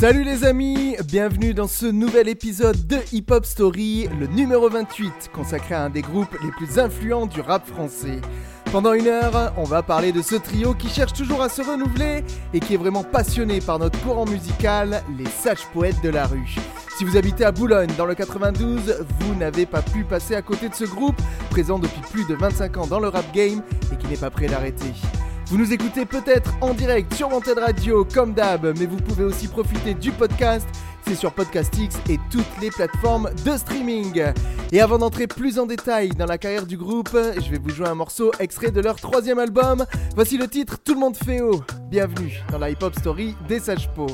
Salut les amis, bienvenue dans ce nouvel épisode de Hip Hop Story, le numéro 28, consacré à un des groupes les plus influents du rap français. Pendant une heure, on va parler de ce trio qui cherche toujours à se renouveler et qui est vraiment passionné par notre courant musical, les sages poètes de la rue. Si vous habitez à Boulogne dans le 92, vous n'avez pas pu passer à côté de ce groupe, présent depuis plus de 25 ans dans le rap game et qui n'est pas prêt d'arrêter. Vous nous écoutez peut-être en direct sur Wanted Radio comme d'hab, mais vous pouvez aussi profiter du podcast. C'est sur Podcastix et toutes les plateformes de streaming. Et avant d'entrer plus en détail dans la carrière du groupe, je vais vous jouer un morceau extrait de leur troisième album. Voici le titre Tout le monde fait haut. Bienvenue dans la hip-hop story des Sages Po.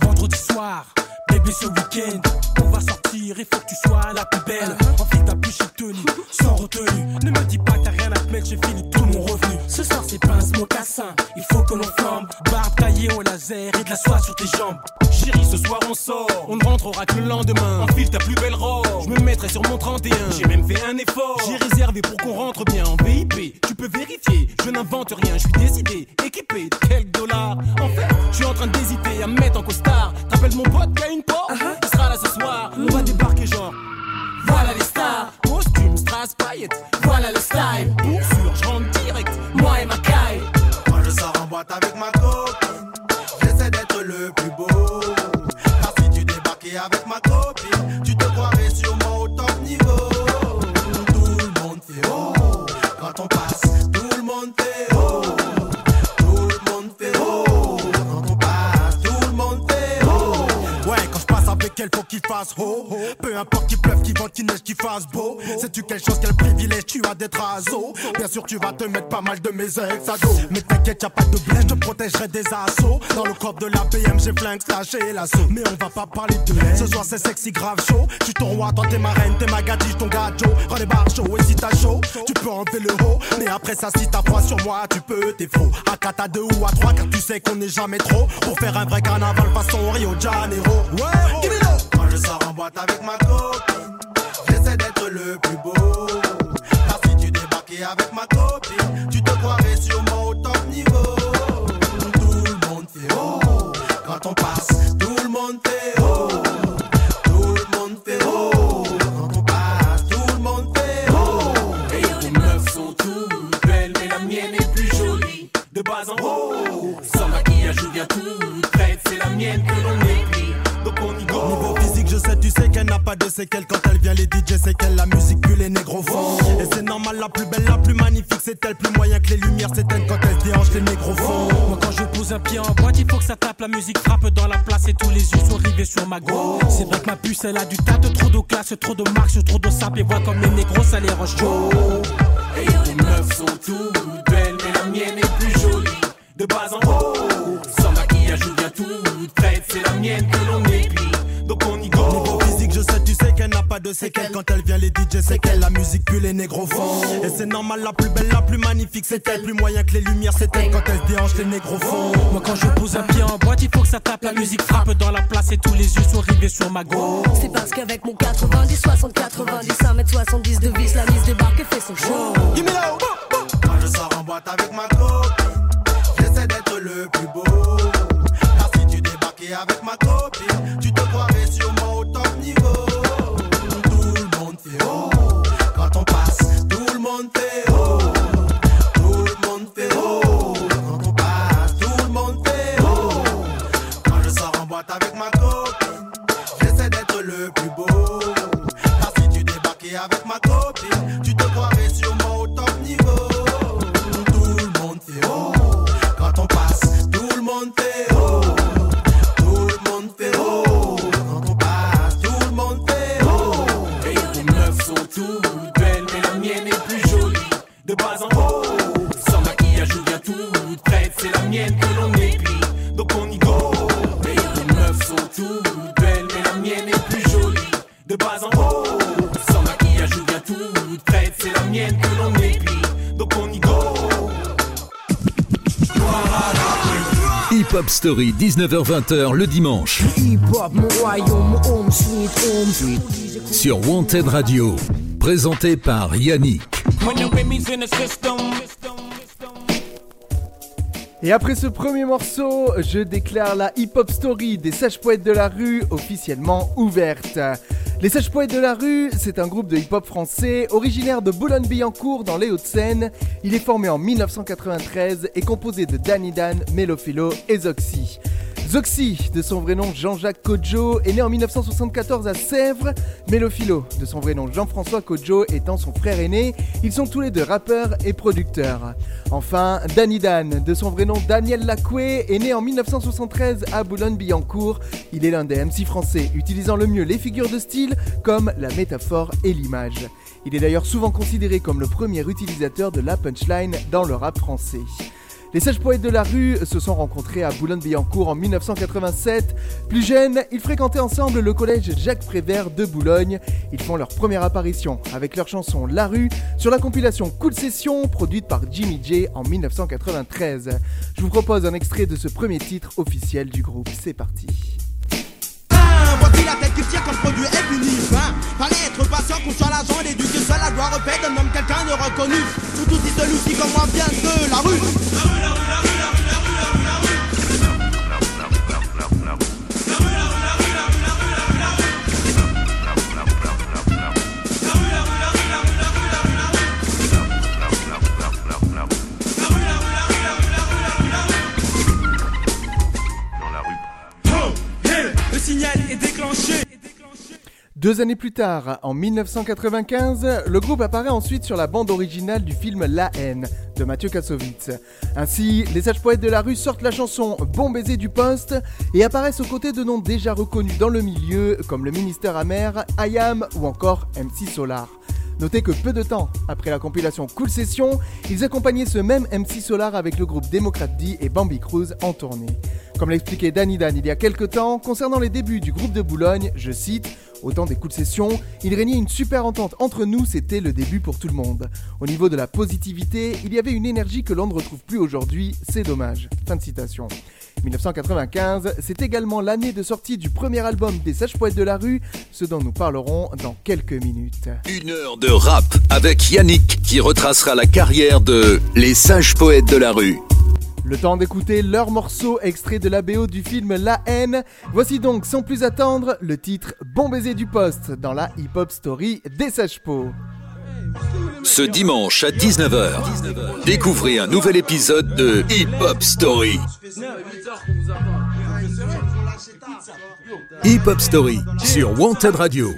Vendredi soir, bébé ce week-end, on va sortir, il faut que tu sois la plus belle. Enfile ta plus tenue, sans retenue. Ne me dis pas que t'as rien à te mettre, j'ai fini tout mon c'est pince, mocassin, il faut que l'on flambe. Barbe taillée au laser et de la soie sur tes jambes. Chérie, ce soir on sort, on ne rentrera que le lendemain. Enfile ta plus belle robe, je me mettrai sur mon 31. J'ai même fait un effort, j'ai réservé pour qu'on rentre bien en VIP. Tu peux vérifier, je n'invente rien, je suis décidé, équipé de quelques dollars. En fait, je suis en train d'hésiter à me mettre en costard. T'appelles mon pote qui a une porte, il sera là ce soir. On va débarquer genre. Voilà les stars, costume, strass, paillettes, voilà le style. Pour sûr, je rentre direct, moi et ma caille. Quand je sors en boîte avec ma Peu importe qu'il pleuve, qu'il vente, qu'il neige, qu'il fasse beau. Sais-tu quelque chose, quel privilège tu as d'être aso Bien sûr, tu vas te mettre pas mal de mes ex à dos. Mais t'inquiète, y'a pas de blé, je te protégerai des assauts. Dans le coffre de la BM, j'ai flingue, lâché l'assaut. Mais on va pas parler de elle. Ce soir, c'est sexy, grave chaud. Tu ton roi, toi t'es ma reine, t'es ma ton gâteau. Rends les barres chaud, et si t'as chaud, tu peux enlever le haut. Mais après ça, si t'as froid sur moi, tu peux, t'es faux. À 4 à 2 ou à 3, car tu sais qu'on n'est jamais trop. Pour faire un vrai carnaval façon Rio de Janeiro. Ouais, je sors en boîte avec ma copine, j'essaie d'être le plus beau. Qu'elle pas de séquelles quand elle vient. Les DJ, c'est qu'elle la musique pue les négros font. Et c'est normal, la plus belle, la plus magnifique, c'est elle. Plus moyen que les lumières s'éteignent quand elle déhanche, les négros font. Moi quand je pose un pied en boîte, il faut que ça tape, la musique frappe dans la place et tous les yeux sont rivés sur ma go. C'est vrai que ma puce elle a du tas de trop de classe, trop de marques, trop de sap et voix comme les négros, ça les roche chaud. Et tes meufs sont toutes belles, mais la mienne est plus jolie. De bas en haut, sans maquillage ou bien toute prête, c'est la mienne que l'on éplie. Pas de séquelles quand elle vient. Les DJ, c'est qu'elle la musique pue les négros font. Et c'est normal, la plus belle, la plus magnifique, c'est elle. Plus moyen que les lumières, c'est elle quand elle se déhanche, les négros font. Moi quand je pose un pied en boîte, il faut que ça tape, la musique frappe dans la place et tous les yeux sont rivés sur ma go. C'est parce qu'avec mon 90, 60, 90, 1m70 de vis, la mise débarque et fait son show. Quand je sors en boîte avec ma copine, j'essaie d'être le plus beau. Story, 19h-20h le dimanche. Sur Wanted Radio. Présenté par Yannick. Et après ce premier morceau, je déclare la hip-hop story des sages poètes de la rue officiellement ouverte. Les sages poètes de la rue, c'est un groupe de hip-hop français originaire de Boulogne-Billancourt dans les Hauts-de-Seine. Il est formé en 1993 et composé de Danny Dan, Melophilo et Zoxy. Zoxy, de son vrai nom Jean-Jacques Kodjo, est né en 1974 à Sèvres. Mélophilo, de son vrai nom Jean-François Kodjo, étant son frère aîné. Ils sont tous les deux rappeurs et producteurs. Enfin, Danny Dan, de son vrai nom Daniel Lacoué, est né en 1973 à Boulogne-Billancourt. Il est l'un des MC français utilisant le mieux les figures de style comme la métaphore et l'image. Il est d'ailleurs souvent considéré comme le premier utilisateur de la punchline dans le rap français. Les sages poètes de la rue se sont rencontrés à Boulogne-Billancourt en 1987. Plus jeunes, ils fréquentaient ensemble le collège Jacques Prévert de Boulogne. Ils font leur première apparition avec leur chanson La rue sur la compilation Cool Session produite par Jimmy J en 1993. Je vous propose un extrait de ce premier titre officiel du groupe. C'est parti. Hein, Voici la tête qui tire comme produit est puni. Hein, fallait être patient, l'argent et l'éduquer seul la gloire paix d'un homme, quelqu'un de reconnu. Tout outil de l'outil comme moi vient de la rue. Oh, hey, le signal est. Deux années plus tard, en 1995, le groupe apparaît ensuite sur la bande originale du film La haine de Mathieu Kassovitz. Ainsi, les sages poètes de la rue sortent la chanson Bon baiser du poste et apparaissent aux côtés de noms déjà reconnus dans le milieu comme le ministère amer, IAM ou encore MC Solar. Notez que peu de temps après la compilation Cool Session, ils accompagnaient ce même MC Solar avec le groupe Démocrate D et Bambi Cruz en tournée. Comme l'expliquait Danny Dan il y a quelques temps, concernant les débuts du groupe de Boulogne, je cite Au temps des Cool Session, il régnait une super entente entre nous, c'était le début pour tout le monde. Au niveau de la positivité, il y avait une énergie que l'on ne retrouve plus aujourd'hui, c'est dommage. Fin de citation. 1995, c'est également l'année de sortie du premier album des Sages Poètes de la rue, ce dont nous parlerons dans quelques minutes. Une heure de rap avec Yannick qui retracera la carrière de Les Sages Poètes de la rue. Le temps d'écouter leur morceau extrait de la BO du film La haine. Voici donc sans plus attendre le titre Bon baiser du poste dans la hip-hop story des Sages Po. Ce dimanche à 19h, découvrez un nouvel épisode de Hip Hop Story. Hip Hop Story sur Wanted Radio.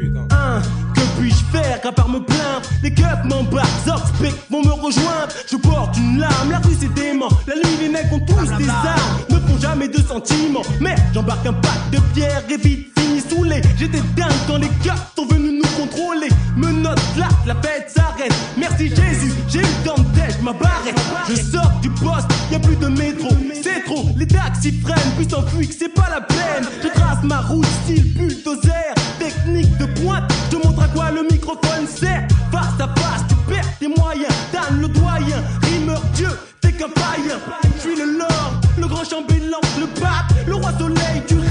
Hein, que puis-je faire qu'à part me plaindre? Les keufs m'embarquent, Zoxpic vont me rejoindre. Je porte une larme, la rue c'est dément. La nuit les mecs ont tous des armes. Ne font jamais de sentiments. Mais j'embarque un pack de pierres et vite fini saoulé J'étais dingue quand les keufs sont venus contrôler Menottes là, la fête s'arrête. Merci Jésus, j'ai eu dans le ma barrette Je sors du poste, y a plus de métro. C'est trop, les taxis freinent Puis s'enfuient que c'est pas la peine. Je trace ma route style bulldozer Technique de pointe, je montre à quoi le microphone sert. Face à face, tu perds tes moyens Dan le doyen, rimeur Dieu, t'es qu'un païen Je le lord, le grand chambellan, le pape Le roi soleil, tu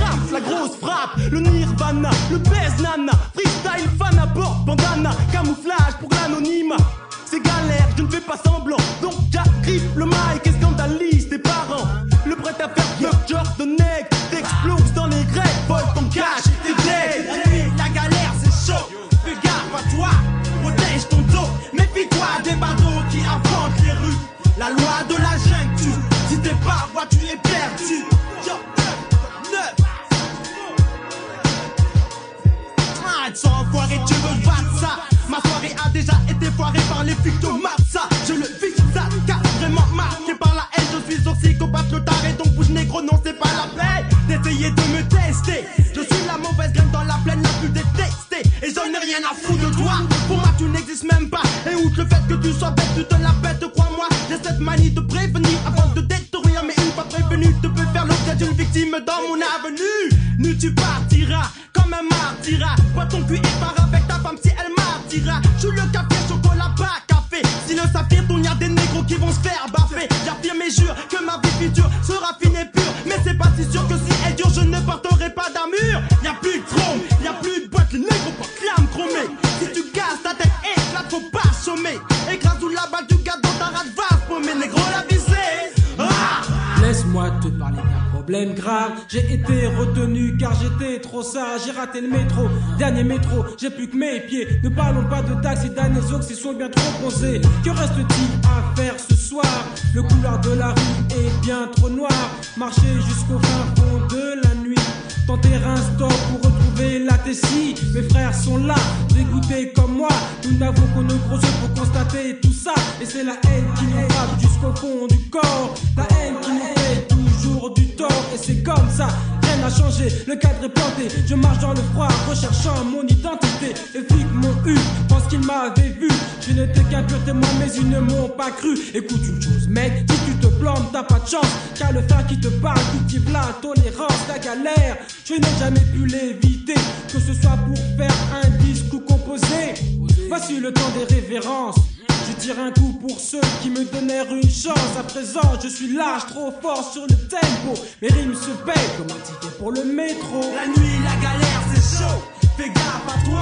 grosse frappe. Le nirvana, le baise nana. Freestyle, fan à bord, bandana. Camouflage pour l'anonymat. C'est galère, je ne fais pas semblant. Donc j'arrive le mic et scandalise tes parents. Le prêt à faire genre de T'exploses Sans enfoiré, tu veux battre ça. Ma soirée a déjà été foirée par les flics de. Je le vis, ça carrément marqué par la haine. Je suis aussi psychopathe, le taré, donc bouge négro, non, c'est pas la peine d'essayer de me tester. Je suis la mauvaise graine dans la plaine la plus détestée. Et j'en ai rien à foutre de toi. Pour moi, tu n'existes même pas. Et outre le fait que tu sois bête, tu te la pètes, crois-moi. J'ai cette manie de prévenir avant de détruire. Mais une fois prévenu, tu peux faire l'objet d'une victime dans mon avenue. Nu, tu partiras J'ai raté le métro, dernier métro. J'ai plus que mes pieds. Ne parlons pas de taxes et d'anésaux qui sont bien trop posés. Que reste-t-il à faire ce soir? Le couloir de la rue est bien trop noir. Marcher jusqu'au fin fond de la nuit. Tenter un stop pour retrouver la Tessie. Mes frères sont là, dégoûtés comme moi. Nous n'avons qu'on nos gros yeux pour constater tout ça. Et c'est la haine qui nous frappe jusqu'au fond du corps. La haine qui nous du tort. Et c'est comme ça, rien n'a changé. Le cadre est planté. Je marche dans le froid, recherchant mon identité. Les flics m'ont eu, pense qu'ils m'avaient vu. Je n'étais qu'un pur témoin, mais ils ne m'ont pas cru. Écoute une chose, mec, si tu te plantes, t'as pas de chance. Car le frère qui te parle cultive la tolérance, la galère. Je n'ai jamais pu l'éviter, que ce soit pour faire un disque ou composer. Voici le temps des révérences. Je tire un coup pour ceux qui me donnèrent une chance. À présent, je suis large, trop fort sur le tempo. Mes rimes se payent comme un ticket pour le métro. La nuit, la galère, c'est chaud. Fais gaffe à toi,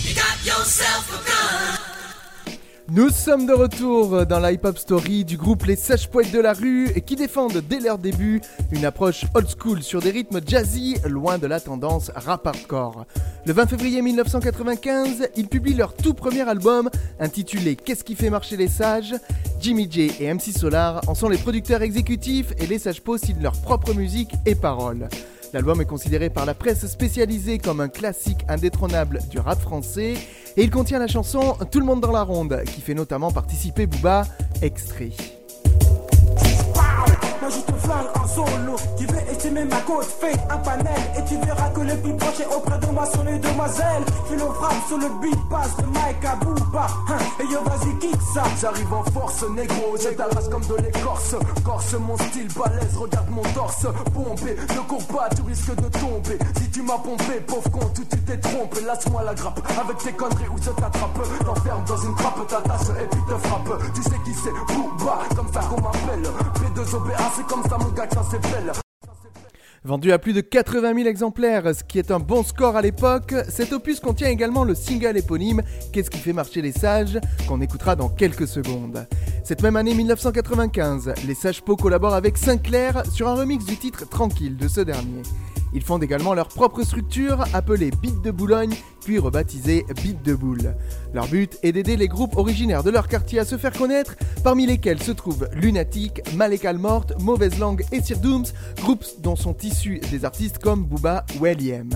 Nous sommes de retour dans la hip-hop story du groupe Les Sages Poètes de la Rue qui défendent dès leur début une approche old school sur des rythmes jazzy loin de la tendance rap hardcore. Le 20 février 1995, ils publient leur tout premier album intitulé Qu'est-ce qui fait marcher les sages? Jimmy J et MC Solar en sont les producteurs exécutifs et les Sages Po signent leur propre musique et paroles. L'album est considéré par la presse spécialisée comme un classique indétrônable du rap français et il contient la chanson Tout le monde dans la ronde qui fait notamment participer Booba, extrait. Moi je te flingue en solo. Tu veux estimer ma côte Fais un panel. Et tu verras que le plus proche est auprès de moi Sur les demoiselles. Fais le frappe sur le beat Passe de Mike à hein. Et yo vas-y kick ça. J'arrive en force négro. Je t'arrache comme de l'écorce. Corse mon style balèze. Regarde mon torse. Pompé Ne cours pas tu risques de tomber. Si tu m'as pompé pauvre con tu t'es trompé. Lâche-moi la grappe Avec tes conneries où je t'attrape. T'enferme dans une trappe T'attache et puis te frappe. Tu sais qui c'est Booba Comme ça qu'on m'appelle. P2OBA Vendu à plus de 80 000 exemplaires, ce qui est un bon score à l'époque, cet opus contient également le single éponyme Qu'est-ce qui fait marcher les sages qu'on écoutera dans quelques secondes. Cette même année 1995, les Sages Po collaborent avec Sinclair sur un remix du titre Tranquille de ce dernier. Ils fondent également leur propre structure appelée Beat de Boulogne, puis rebaptisée Beat de Boule. Leur but est d'aider les groupes originaires de leur quartier à se faire connaître, parmi lesquels se trouvent Lunatic, Malekal Morte, Mauvaise Langue et Sir Dooms, groupes dont sont issus des artistes comme Booba ou L.I.M.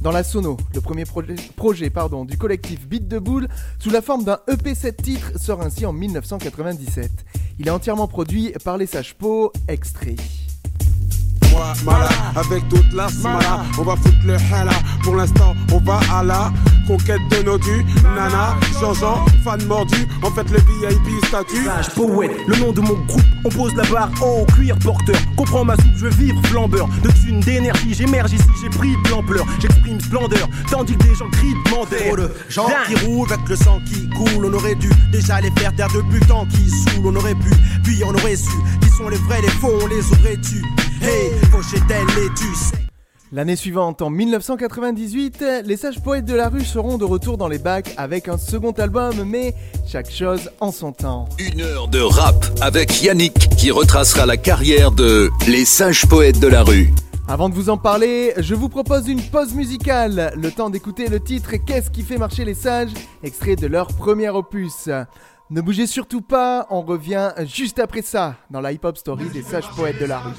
Dans la Sono, le premier projet, du collectif Beat de Boule, sous la forme d'un EP 7 titres, sort ainsi en 1997. Il est entièrement produit par les Sages Po, extrait. Moi, avec toute la smala, on va foutre le hala. Pour l'instant, on va à la conquête de nos dus. Nana, Jean-Jean, fan mordu, en fait le VIP statut. Sage poète, le nom de mon groupe, on pose la barre en cuir porteur. Comprends ma soupe, je veux vivre flambeur. De thunes, d'énergie, j'émerge ici, j'ai pris de l'ampleur. J'exprime splendeur, tandis que des gens crient demandeur. Trop de gens qui roulent avec le sang qui coule. On aurait dû déjà les faire taire le temps qui saoule. On aurait pu, puis on aurait su. Qui sont les vrais, les faux, on les aurait tu. Hey, Fauchetel et tu sais. L'année suivante, en 1998, les sages poètes de la rue seront de retour dans les bacs avec un second album, mais chaque chose en son temps. Une heure de rap avec Yannick qui retracera la carrière de Les sages poètes de la rue. Avant de vous en parler, je vous propose une pause musicale, le temps d'écouter le titre Qu'est-ce qui fait marcher les sages, extrait de leur premier opus. Ne bougez surtout pas, on revient juste après ça dans la hip-hop story des sages poètes de la rue.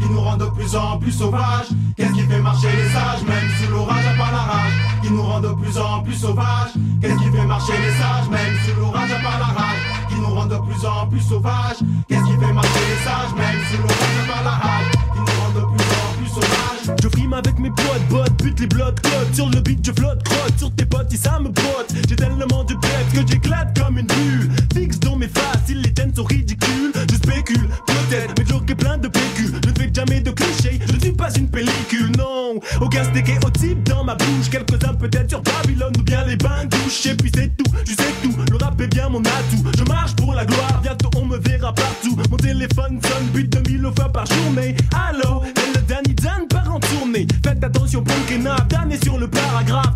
Qui nous rend de plus en plus sauvages. Qu'est-ce qui fait marcher les sages, même sous l'orage à part la rage, qui nous rend de plus en plus sauvages. Qu'est-ce qui fait marcher les sages, même sous l'orage à part la rage, qui nous rend de plus en plus sauvages. Qu'est-ce qui fait marcher les sages, même sous l'orage à part la rage, qui nous rend de plus en plus sauvages. Je frime avec mes potes, bottes, bute les blocs, code Sur le beat, je flotte, crotte sur tes potes, et ça me botte. J'ai tellement de bêtes que j'éclate comme une bulle. Fixe dans mes faces, ils les tiennent sont ridicules. Je spécule, peut-être, mais que plein de PQ. Jamais de clichés, je ne suis pas une pellicule, non. Steak et au type dans ma bouche. Quelques-uns peut-être sur Babylone ou bien les bains de douche. Et puis c'est tout, tu sais tout. Le rap est bien mon atout. Je marche pour la gloire, bientôt on me verra partout. Mon téléphone sonne plus de mille fois par journée. Allô, et le Danny Dan part en tournée. Faites attention, pour le Dan est sur le paragraphe.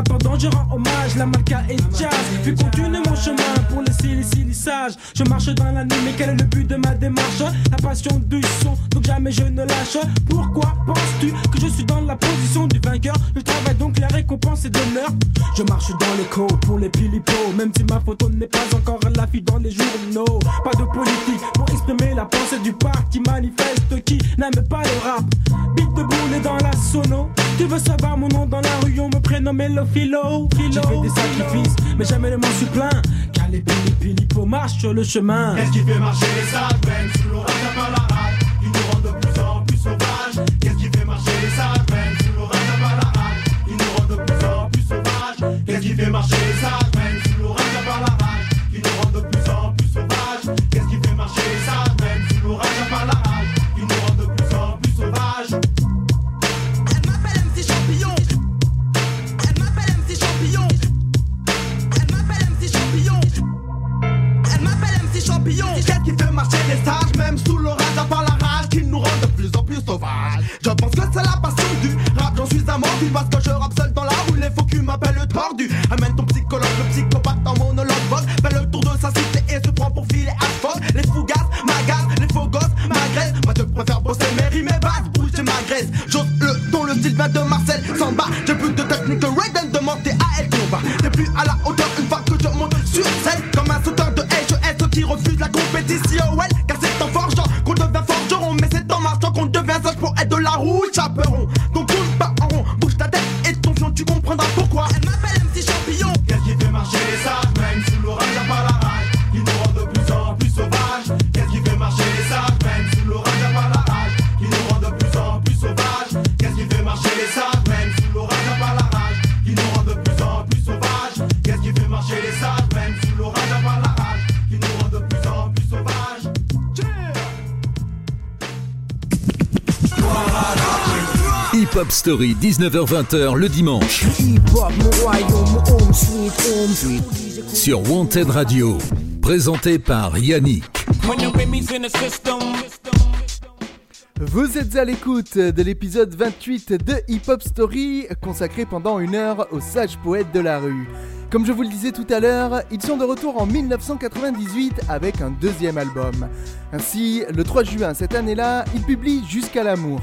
Attendant, je rends hommage, la malka et jazz. Puis continue mon chemin pour le silly sage. Je marche dans la nuit, mais quel est le but de ma démarche? La passion du son, donc jamais je ne lâche. Pourquoi penses-tu que je suis dans la position du vainqueur? Le travail donc la récompense est d'honneur. Je marche dans l'écho pour les pilipos, même si ma photo n'est pas encore à l'affiche dans les journaux. Pas de politique exprimer la pensée du parti manifeste qui n'aime pas le rap. Beat de boule et dans la sono. Tu veux savoir mon nom dans la rue, on me prénommait le philo. J'ai fait des sacrifices, mais jamais ne m'en suis plaint. Car les pili pilipos marchent sur le chemin. Qu'est-ce qui fait marcher les même sous l'orage à la rage, qui nous rend de plus en plus sauvages. Qu'est-ce qui fait marcher les même sous l'orage à la rage, qui nous rend de plus en plus sauvages. Qu'est-ce qui fait marcher les sages, Je pense Story, 19h-20h le dimanche. Sur Wanted Radio. Présenté par Yannick. Vous êtes à l'écoute de l'épisode 28 de Hip Hop Story, consacré pendant une heure aux sages poètes de la rue. Comme je vous le disais tout à l'heure, ils sont de retour en 1998 avec un deuxième album. Ainsi, le 3 juin cette année-là, ils publient Jusqu'à l'amour.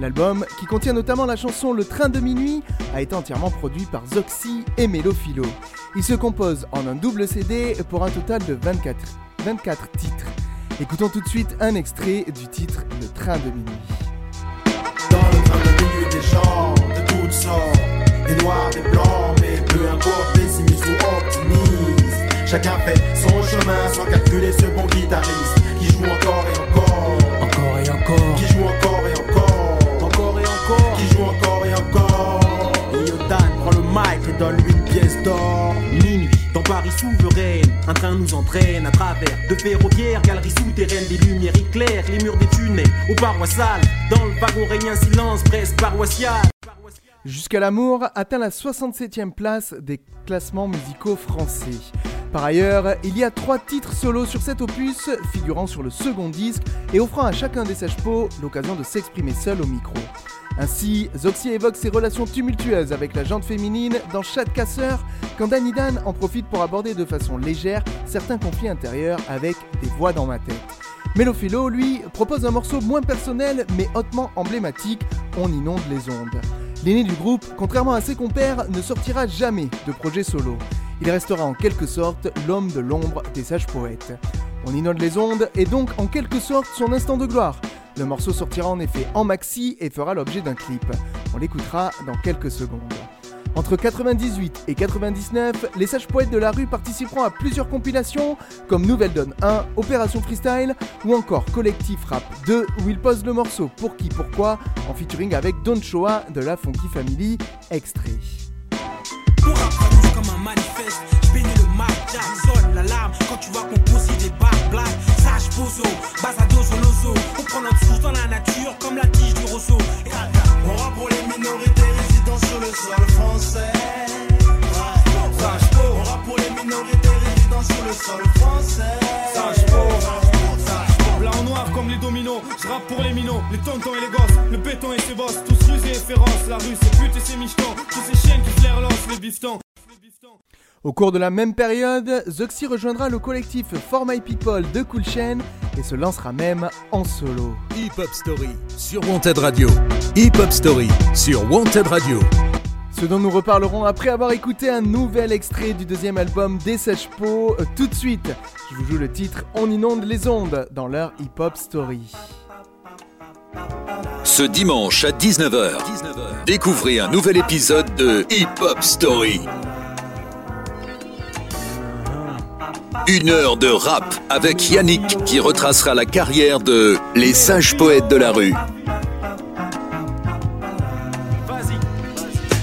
L'album, qui contient notamment la chanson Le train de minuit, a été entièrement produit par Zoxy et Mélophilo. Il se compose en un double CD pour un total de 24, 24 titres. Écoutons tout de suite un extrait du titre Le train de minuit. Dans le train de minuit des gens de toutes sortes, des noirs, des blancs, mais peu importe, pessimiste ou optimiste. Chacun fait son chemin sans calculer ce bon guitariste qui joue encore et encore. Encore et encore. Qui joue encore. Qui joue encore et encore. Et Yodan prend le mic et donne lui une pièce d'or. Minuit, dans Paris souveraine, un train nous entraîne à travers de ferroviaires, galeries souterraines, des lumières éclairent les murs des tunnels aux parois sales. Dans le wagon règne un silence presque paroissial. Jusqu'à l'amour atteint la 67e place des classements musicaux français. Par ailleurs, il y a trois titres solos sur cet opus, figurant sur le second disque et offrant à chacun des sages-pots l'occasion de s'exprimer seul au micro. Ainsi, Zoxy évoque ses relations tumultueuses avec la jante féminine dans Chat Casseur, quand Danny Dan en profite pour aborder de façon légère certains conflits intérieurs avec des voix dans ma tête. Mélophilo, lui, propose un morceau moins personnel mais hautement emblématique, On inonde les ondes. L'aîné du groupe, contrairement à ses compères, ne sortira jamais de projet solo. Il restera en quelque sorte l'homme de l'ombre des sages poètes. On inonde les ondes est donc en quelque sorte son instant de gloire. Le morceau sortira en effet en maxi et fera l'objet d'un clip. On l'écoutera dans quelques secondes. Entre 98 et 99, les sages poètes de la rue participeront à plusieurs compilations comme Nouvelle Donne 1, Opération Freestyle ou encore Collectif Rap 2 où ils posent le morceau Pour qui pourquoi en featuring avec Don Choa de la Funky Family, extrait. Jack, sonne l'alarme quand tu vois qu'on pose des barres black. Sage pozo, basado soloso. On prend notre souche dans la nature comme la tige du roseau. On rap pour les minorités résidant sur le sol français. Sage. On rap pour les minorités résidant sur le sol français. Sage. Blanc noir comme les dominos, je rappe pour les minots, les tontons et les gosses, le béton et ses bosses, tous rusés et féroces, la rue c'est pute et ses michetons, tous ces chiens qui flairent l'os, les biftons. Au cours de la même période, Zoxy rejoindra le collectif For My People de Cool Chain et se lancera même en solo. Hip Hop Story sur Wanted Radio. Hip Hop Story sur Wanted Radio. Ce dont nous reparlerons après avoir écouté un nouvel extrait du deuxième album des Sages Po. Euh, Tout de suite, je vous joue le titre On inonde les ondes dans leur Hip Hop Story. Ce dimanche à 19h, découvrez un nouvel épisode de Hip Hop Story. Une heure de rap avec Yannick qui retracera la carrière de les sages poètes de la rue.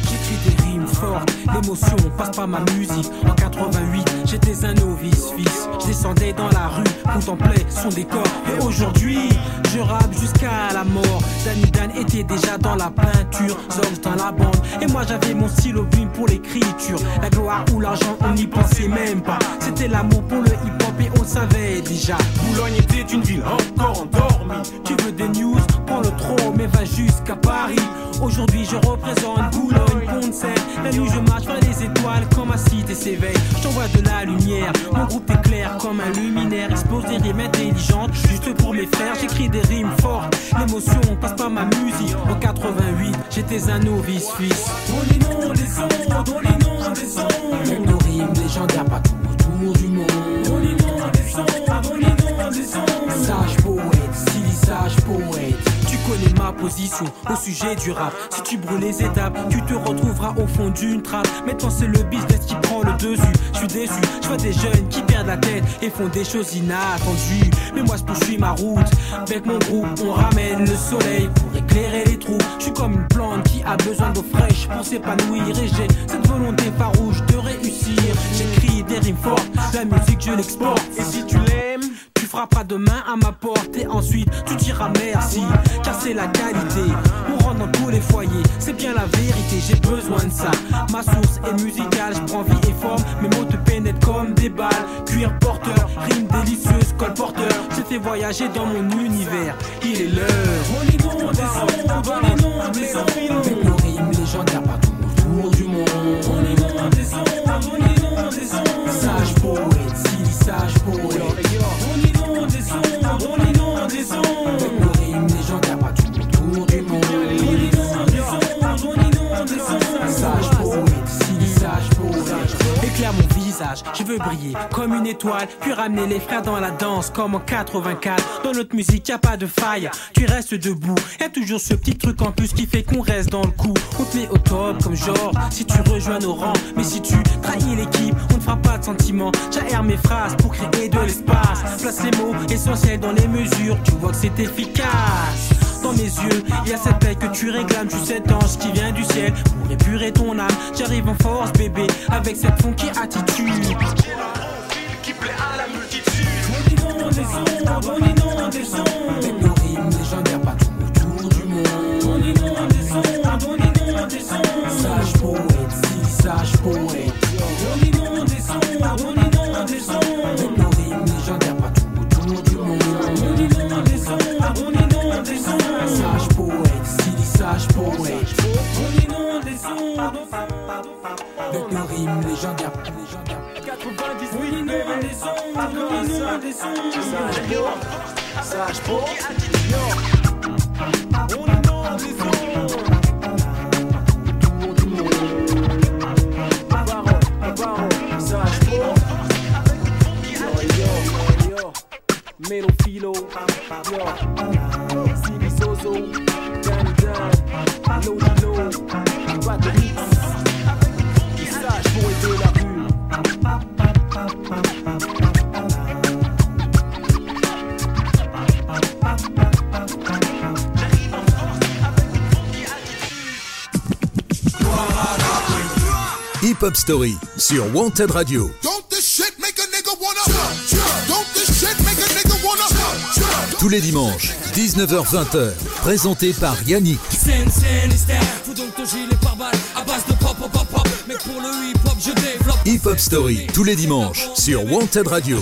J'écris des rimes fortes, l'émotion passe par ma musique. En 88, j'étais un novice fils. Je descendais dans la rue, contemplais son décor. Et aujourd'hui, je rappe jusqu'à la mort. Danny Dan était déjà dans la peinture, Zorge dans la bande. Et moi j'avais mon stylo bim pour l'écriture. La gloire ou l'argent, on n'y pensait même pas. C'était l'amour pour le hip-hop et on savait déjà. Boulogne était une ville encore endormie. Tu veux des news, prends le trop, mais va jusqu'à Paris. Aujourd'hui je représente Boulogne, Pont-de-Seine. La nuit je marche vers les étoiles comme ma cité s'éveille. Je t'envoie de la lumière, mon groupe est clair comme un luminaire. Expose des rimes intelligentes, juste pour mes frères. J'écris des rimes fortes, l'émotion passe par ma musique. En 88, j'étais un novice fils. On les ondes, on les ondes. Avec nos rimes légendaires partout autour du monde. On les ondes, on les ondes. Sage poète, silly sage poète. Connais ma position au sujet du rap. Si tu brûles les étapes, tu te retrouveras au fond d'une trappe. Maintenant c'est le business qui prend le dessus. Je suis déçu, je vois des jeunes qui perdent la tête et font des choses inattendues. Mais moi je poursuis ma route. Avec mon groupe, on ramène le soleil pour éclairer les trous. Je suis comme une plante qui a besoin d'eau fraîche pour s'épanouir et j'ai cette volonté farouche de réussir. J'écris des rimes fortes, la musique je l'exporte. Et si tu l'aimes, frapperas demain à ma porte et ensuite tu diras merci. Car c'est la qualité. On rentre dans tous les foyers, c'est bien la vérité, j'ai besoin de ça. Ma source est musicale, je prends vie et forme. Mes mots te pénètrent comme des balles. Cuir porteur, rime délicieuse, colporteur. Je fais voyager dans mon univers. Il est l'heure. On inonde des ondes, on inonde des ondes. Avec nos rimes légendaires partout autour du monde. On inonde des ondes, on inonde des ondes. Sage poète, si sage poète. Je veux briller comme une étoile, puis ramener les frères dans la danse comme en 84. Dans notre musique, y a pas de faille, tu restes debout. Y a toujours ce petit truc en plus qui fait qu'on reste dans le coup. On te met au top comme genre, si tu rejoins nos rangs. Mais si tu trahis l'équipe, on ne fera pas de sentiments. J'aère mes phrases pour créer de l'espace. Place les mots essentiels dans les mesures, tu vois que c'est efficace. Dans mes yeux, il y a cette paix que tu réclames, tu cet ange qui vient du ciel pour épurer ton âme. J'arrive en force, bébé, avec cette funky attitude. Qui plaît à la multitude. On inonde des ondes, on inonde des ondes. Avec nos rimes légendaires partout autour du monde. On inonde des ondes, on inonde des ondes. Sage poète, si sage poète. On inonde des ondes, on inonde des On inonde des ondes. Avec nos rimes légendaires, légendaires. 90 on inonde des ondes, on inonde des ondes. Sage poète. On inonde des ondes. Melo Philo, yo, CB Sozo, Danny Dan, Lodi Low, Patrick, les sages poètes de la rue. Hip Hop Story sur Wanted Radio. Don't this shit make a nigga wanna Don't this shit make a nigga wanna Tous les dimanches, 19h-20h, présenté par Yannick. Hip hop, Story, tous les dimanches, sur Wanted Radio.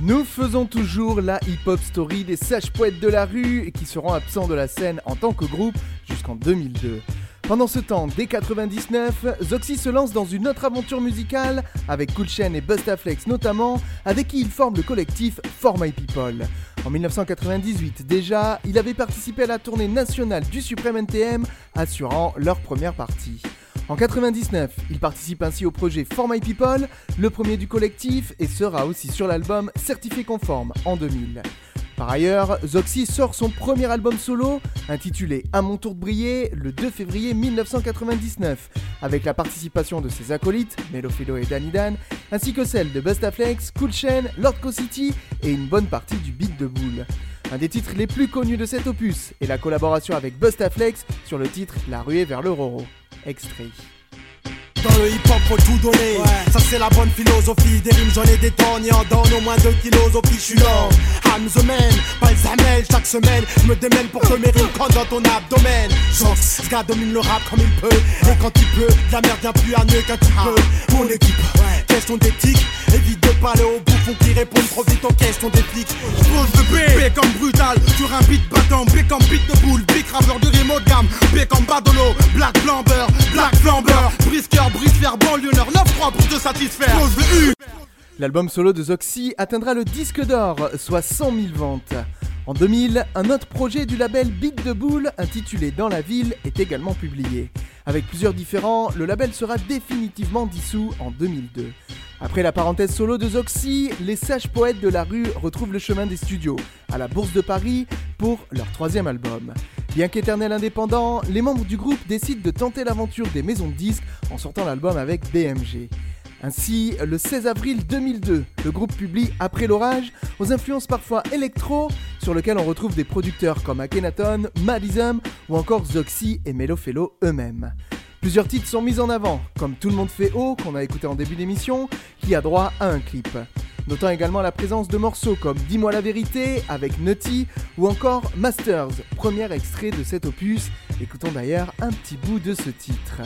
Nous faisons toujours la hip-hop story des sages poètes de la rue qui seront absents de la scène en tant que groupe jusqu'en 2002. Pendant ce temps, dès 99, Zoxy se lance dans une autre aventure musicale avec Cool Chain et Bustaflex notamment, avec qui il forme le collectif For My People. En 1998 déjà, il avait participé à la tournée nationale du Supreme NTM, assurant leur première partie. En 99, il participe ainsi au projet For My People, le premier du collectif, et sera aussi sur l'album Certifié Conforme en 2000. Par ailleurs, Zoxy sort son premier album solo, intitulé À mon tour de briller, le 2 février 1999, avec la participation de ses acolytes, Melophilo et Danny Dan, ainsi que celle de Bustaflex, Cool Chain, Lord Co City et une bonne partie du beat de boule. Un des titres les plus connus de cet opus est la collaboration avec Bustaflex sur le titre La ruée vers le Roro. Extrait. Dans le hip hop faut tout donner. Ça c'est la bonne philosophie. Des rimes j'en ai des tonnes. Et en donne au moins 2 kilos au suis là I'm the man, pas le zamel. Chaque semaine je me démène pour que mes rimes comptent dans ton abdomen. Jox, ce gars domine le rap comme il peut. Et quand il peut, la merde vient plus à mieux qu'un petit peu. Mon équipe, question d'éthique Évite de parler aux bouffons qui répondent trop vite aux questions des flics. Pose de B, B comme brutal, sur un beat battant, B comme beat de boule, big rappeur de rime haut de gamme, B comme Badolo, Black Flamber, Black Flamber, banlieue 9-3 pour te satisfaire. L'album solo de Zoxy atteindra le disque d'or, soit 100 000 ventes. En 2000, un autre projet du label Beat de Boule, intitulé Dans la ville, est également publié. Avec plusieurs différents, le label sera définitivement dissous en 2002. Après la parenthèse solo de Zoxy, les sages poètes de la rue retrouvent le chemin des studios, à la Bourse de Paris, pour leur troisième album. Bien qu'éternel indépendant, les membres du groupe décident de tenter l'aventure des maisons de disques en sortant l'album avec BMG. Ainsi, le 16 avril 2002, le groupe publie Après l'orage, aux influences parfois électro, sur lequel on retrouve des producteurs comme Akhenaton, Madism ou encore Zoxy et Melofello eux-mêmes. Plusieurs titres sont mis en avant, comme Tout le monde fait haut, qu'on a écouté en début d'émission, qui a droit à un clip. Notons également la présence de morceaux comme Dis-moi la vérité avec Nutty ou encore Masters, premier extrait de cet opus. Écoutons d'ailleurs un petit bout de ce titre.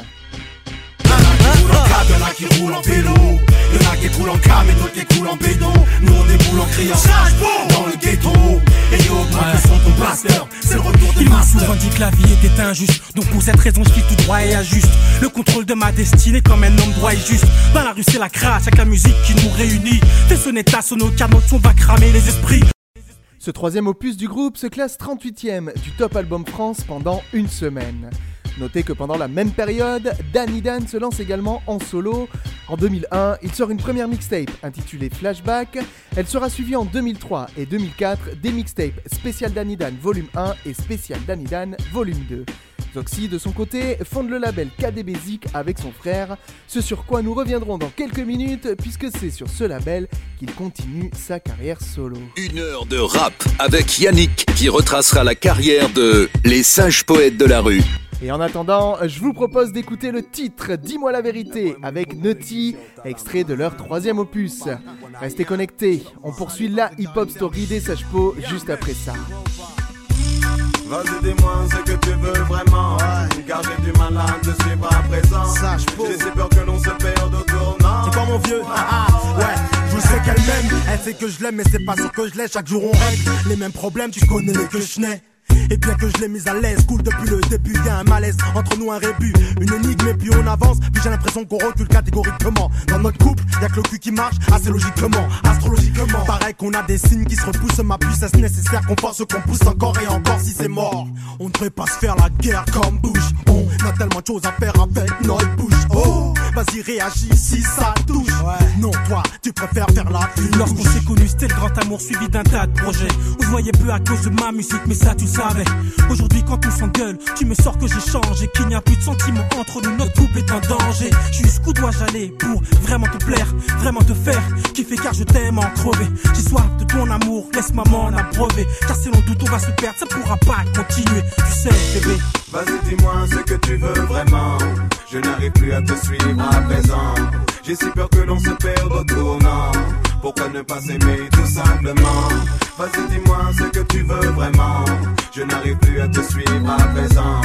Y'en a qui roulent en vélo, y'en a qui coulent en cam et d'autres qui coulent en bédon. Nous on déboule en criant Sage dans le ghetto. Et yo, le son ton blaster, c'est le retour des Il m'a masters. souvent dit que la vie était injuste. Donc pour cette raison je tout droit et ajuste Le contrôle de ma destinée comme un homme droit et juste. Dans la rue c'est la crasse, avec la musique qui nous réunit. Fais sonner ta sono car notre son va cramer les esprits. Ce troisième opus du groupe se classe 38ème du Top Album France pendant une semaine. Notez que pendant la même période, Danny Dan se lance également en solo. En 2001, il sort une première mixtape intitulée Flashback. Elle sera suivie en 2003 et 2004 des mixtapes Spécial Danny Dan Volume 1 et Spécial Danny Dan Volume 2. Zoxy, de son côté, fonde le label Zik avec son frère, ce sur quoi nous reviendrons dans quelques minutes puisque c'est sur ce label qu'il continue sa carrière solo. Une heure de rap avec Yannick qui retracera la carrière de Les Sages Poètes de la rue. Et en attendant, je vous propose d'écouter le titre Dis-moi la vérité avec Nutty, extrait de leur troisième opus. Restez connectés, on poursuit la hip-hop story des Sages juste après ça. Vas-y dis-moi ce que tu veux vraiment. Car j'ai du mal à te suivre à présent J'ai si peur que l'on se perde au tournant. C'est quoi mon vieux. Ah, ah, Ouais, je sais qu'elle m'aime, elle sait que je l'aime, mais c'est pas sûr que je l'ai. Chaque jour on règle les mêmes problèmes, tu connais les que je n'ai. Et bien que je l'ai mise à l'aise, cool depuis le début, y a un malaise entre nous, un rébut, une énigme et puis on avance. Puis j'ai l'impression qu'on recule catégoriquement. Dans notre couple, y a que le cul qui marche, assez logiquement, astrologiquement. Pareil qu'on a des signes qui se repoussent, ma puce est nécessaire qu'on force qu'on pousse encore et encore si c'est mort. On ne devrait pas se faire la guerre comme Bush. On a tellement de choses à faire avec notre bouche. Oh, vas-y réagis si ça touche. Non, toi, tu préfères faire la. Lorsqu'on s'est connus, c'était le grand amour suivi d'un tas de projets. On voyait peu à cause de ma musique, mais ça tu le Aujourd'hui, quand on s'engueule, tu me sors que j'ai changé, qu'il n'y a plus de sentiments entre nous, notre couple est en danger. Jusqu'où dois-je aller pour vraiment te plaire, vraiment te faire kiffer? Car je t'aime en crever. J'ai soif de ton amour, laisse-moi m'en abreuver. Car si l'on doute, on va se perdre, ça pourra pas continuer. Tu sais, bébé. Vas-y dis-moi ce que tu veux vraiment Je n'arrive plus à te suivre à présent J'ai si peur que l'on se perde au tournant Pourquoi ne pas s'aimer tout simplement? Vas-y dis-moi ce que tu veux vraiment. Je n'arrive plus à te suivre à présent.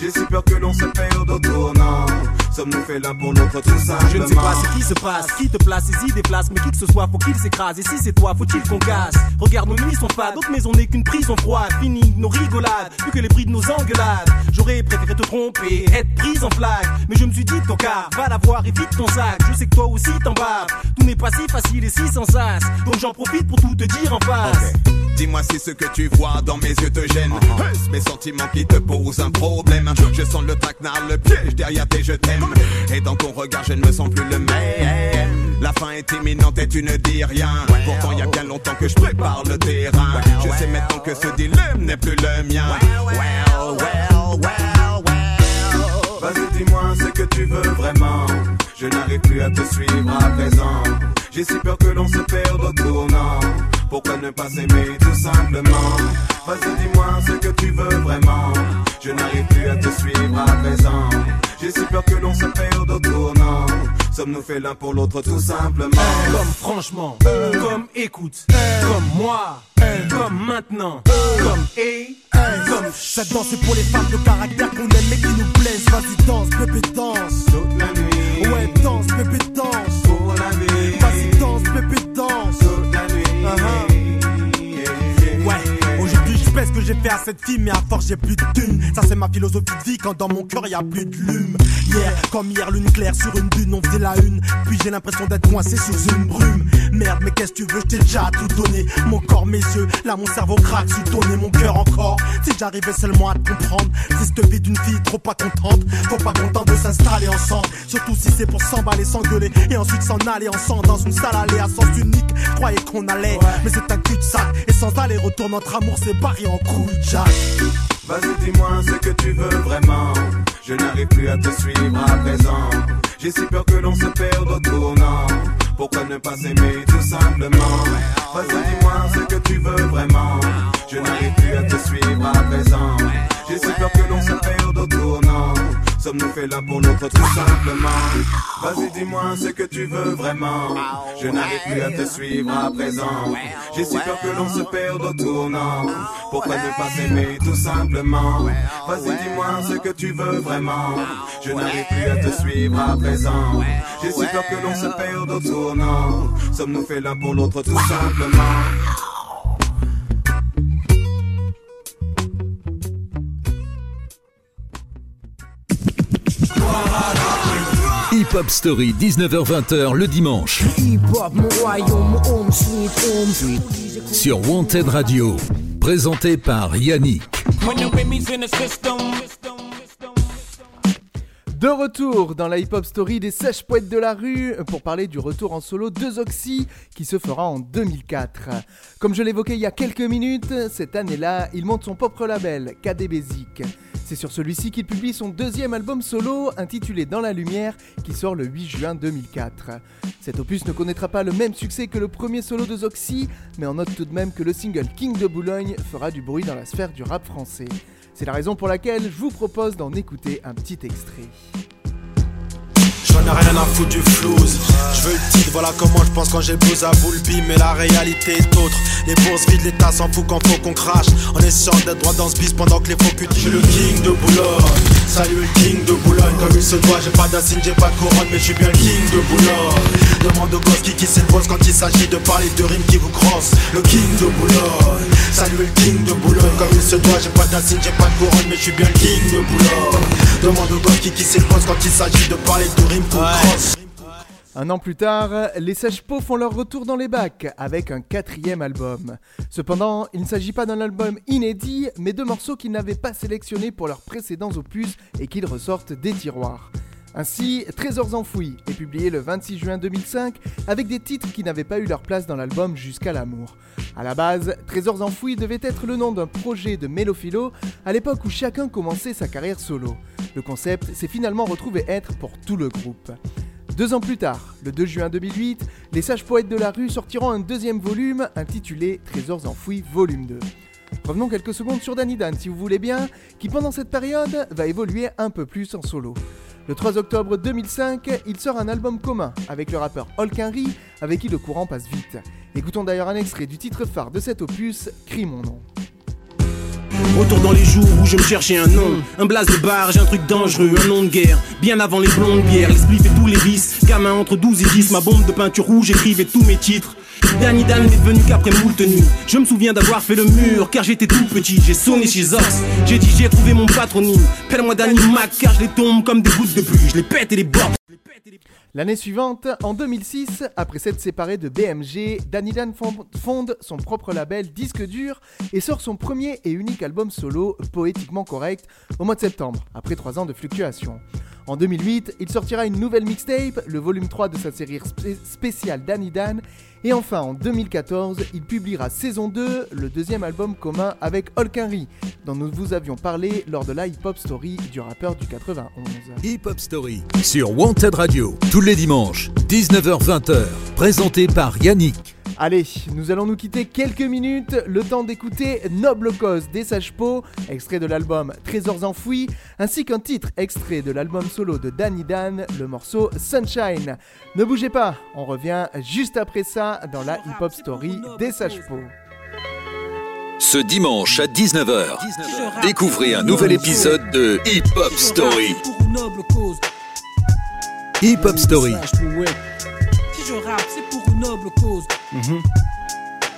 J'ai si peur que l'on se perde au tournant Sommes-nous faits l'un pour l'autre tout simplement Je ne sais pas ce qui se passe, qui te place, saisit des places, mais qui que ce soit, faut qu'il s'écrase. Et si c'est toi, faut-il qu'on casse? Regarde, nos nuits sont fades, d'autres maisons n'est qu'une prison froide. Fini nos rigolades, plus que les bruits de nos engueulades. J'aurais préféré te tromper, être prise en flag. Mais je me suis dit, ton cas, va la voir et vite ton sac. Je sais que toi aussi t'en bats. Tout n'est pas si facile et si sans sas. Donc j'en profite pour tout te dire en face. Dis-moi si ce que tu vois dans mes yeux te gêne. Est-ce mes sentiments qui te posent un problème Je sens le traquenard, le piège derrière tes je t'aime. Et dans ton regard, je ne me sens plus le même. La fin est imminente et tu ne dis rien. Pourtant, il y a bien longtemps que je prépare le terrain. Je sais maintenant que ce dilemme n'est plus le mien. Vas-y dis-moi ce que tu veux vraiment Je n'arrive plus à te suivre à présent J'ai si peur que l'on se perde au tournant Pourquoi ne pas s'aimer tout simplement? Vas-y dis-moi ce que tu veux vraiment Je n'arrive plus à te suivre à présent J'ai si peur que l'on se perde au tournant Sommes-nous faits l'un pour l'autre tout simplement? Comme franchement, comme écoute, comme moi, comme maintenant, comme et, Comme cette danse c'est pour les femmes de caractère qu'on aime et qui nous plaisent. Vas-y danse, bébé danse. Toute la nuit. Ouais danse, bébé danse. Pour la vie. Vas-y danse, bébé danse. Toute la nuit. Ouais, que j'ai fait à cette fille, mais à force j'ai plus de thunes. Ça c'est ma philosophie de vie quand dans mon cœur y a plus de lume. Hier, comme hier, lune claire sur une dune, on faisait la une. Puis j'ai l'impression d'être coincé sous une brume. Merde, mais qu'est-ce que tu veux, je t'ai déjà tout donné. Mon corps, mes yeux, là mon cerveau craque sous ton mon cœur encore. Si j'arrivais seulement à te comprendre, c'est cette vie d'une fille trop pas contente. Trop pas content de s'installer ensemble. Surtout si c'est pour s'emballer, s'engueuler et ensuite s'en aller ensemble dans une salle allée à sens unique. Je croyais qu'on allait, mais c'est un cul-de-sac. Et sans aller-retour, notre amour s'est barré en Vas-y dis-moi ce que tu veux vraiment. Je n'arrive plus à te suivre à présent. J'ai si peur que l'on se perde au tournant. Pourquoi ne pas s'aimer tout simplement? Vas-y dis-moi ce que tu veux vraiment. Je n'arrive plus à te suivre à présent. J'ai si peur que l'on se perde au tournant Sommes-nous faits l'un pour l'autre tout simplement. Vas-y dis-moi ce que tu veux vraiment. Je n'arrive plus à te suivre à présent. J'ai si peur que l'on se perde au tournant. Pourquoi ne pas s'aimer tout simplement? Vas-y dis-moi ce que tu veux vraiment. Je n'arrive plus à te suivre à présent. J'ai si peur que l'on se perde au tournant. Sommes-nous faits l'un pour l'autre tout simplement? Hip Hop Story, 19h-20h le dimanche. Sur Wanted Radio. Présenté par Yannick. De retour dans la hip-hop story des sèches poètes de la rue pour parler du retour en solo de Zoxy qui se fera en 2004. Comme je l'évoquais il y a quelques minutes, cette année-là, il monte son propre label, KD Basic. C'est sur celui-ci qu'il publie son deuxième album solo intitulé Dans la lumière qui sort le 8 juin 2004. Cet opus ne connaîtra pas le même succès que le premier solo de Zoxy, mais on note tout de même que le single King de Boulogne fera du bruit dans la sphère du rap français. C'est la raison pour laquelle je vous propose d'en écouter un petit extrait. J'en ai rien à foutre du flouze. Je veux le titre, voilà comment je pense quand j'ai à boule mais la réalité est autre. Les bourses vides, l'État s'en fout quand faut qu'on crache. Est sûr d'être droit dans ce bis pendant que les faux culs suis le king de Boulogne. Salut le king de Boulogne, comme il se doit. J'ai pas d'insigne, j'ai pas de couronne, mais je suis bien le king de Boulogne. Demande au gosse qui qui boss quand il s'agit de parler de rimes qui vous crossent. Le king de Boulogne. Salut le king de Boulogne, comme il se doit. J'ai pas d'insigne, j'ai pas de couronne, mais je suis bien le king de Boulogne. Demande au gosse qui qui boss quand il s'agit de parler de rimes. Un an plus tard, les Pots font leur retour dans les bacs avec un quatrième album. Cependant, il ne s'agit pas d'un album inédit, mais de morceaux qu'ils n'avaient pas sélectionnés pour leurs précédents opus et qu'ils ressortent des tiroirs. Ainsi, Trésors enfouis est publié le 26 juin 2005 avec des titres qui n'avaient pas eu leur place dans l'album Jusqu'à l'amour. À la base, Trésors enfouis devait être le nom d'un projet de Mélophilo à l'époque où chacun commençait sa carrière solo. Le concept s'est finalement retrouvé être pour tout le groupe. Deux ans plus tard, le 2 juin 2008, les sages poètes de la rue sortiront un deuxième volume intitulé Trésors enfouis volume 2. Revenons quelques secondes sur Danny Dan si vous voulez bien, qui pendant cette période va évoluer un peu plus en solo. Le 3 octobre 2005, il sort un album commun avec le rappeur Holkinry, avec qui le courant passe vite. Écoutons d'ailleurs un extrait du titre phare de cet opus, Crie mon nom. Retour dans les jours où je me cherchais un nom, un blase de bar, j'ai un truc dangereux, un nom de guerre. Bien avant les blondes bières, l'esprit fait tous les vices. Gamin entre 12 et 10, ma bombe de peinture rouge, écrivait tous mes titres. Danny Dan n'est venu qu'après moult nuits. Je me souviens d'avoir fait le mur car j'étais tout petit. J'ai sonné chez Zox. J'ai dit j'ai trouvé mon patronyme. Pelle-moi Danny Mac car je les tombe comme des gouttes de pluie. Je les pète et les bords. L'année suivante, en 2006, après s'être séparé de BMG, Danny Dan fonde son propre label Disque Dur et sort son premier et unique album solo, poétiquement correct, au mois de septembre, après trois ans de fluctuation. En 2008, il sortira une nouvelle mixtape, le volume 3 de sa série spéciale Danny Dan, et enfin en 2014, il publiera Saison 2, le deuxième album commun avec Holkinry, dont nous vous avions parlé lors de la Hip Hop Story du rappeur du 91. Hip Hop Story sur Wanted Radio, tous les dimanches, 19h-20h, présenté par Yannick. Allez, nous allons nous quitter quelques minutes, le temps d'écouter Noble Cause des Sages Po, extrait de l'album Trésors enfouis, ainsi qu'un titre extrait de l'album solo de Danny Dan, le morceau Sunshine. Ne bougez pas, on revient juste après ça dans la Hip Hop Story des Sages Po. Ce dimanche à 19h, découvrez un nouvel épisode de Hip Hop Story. Hip Hop Story. Noble cause. Mhm.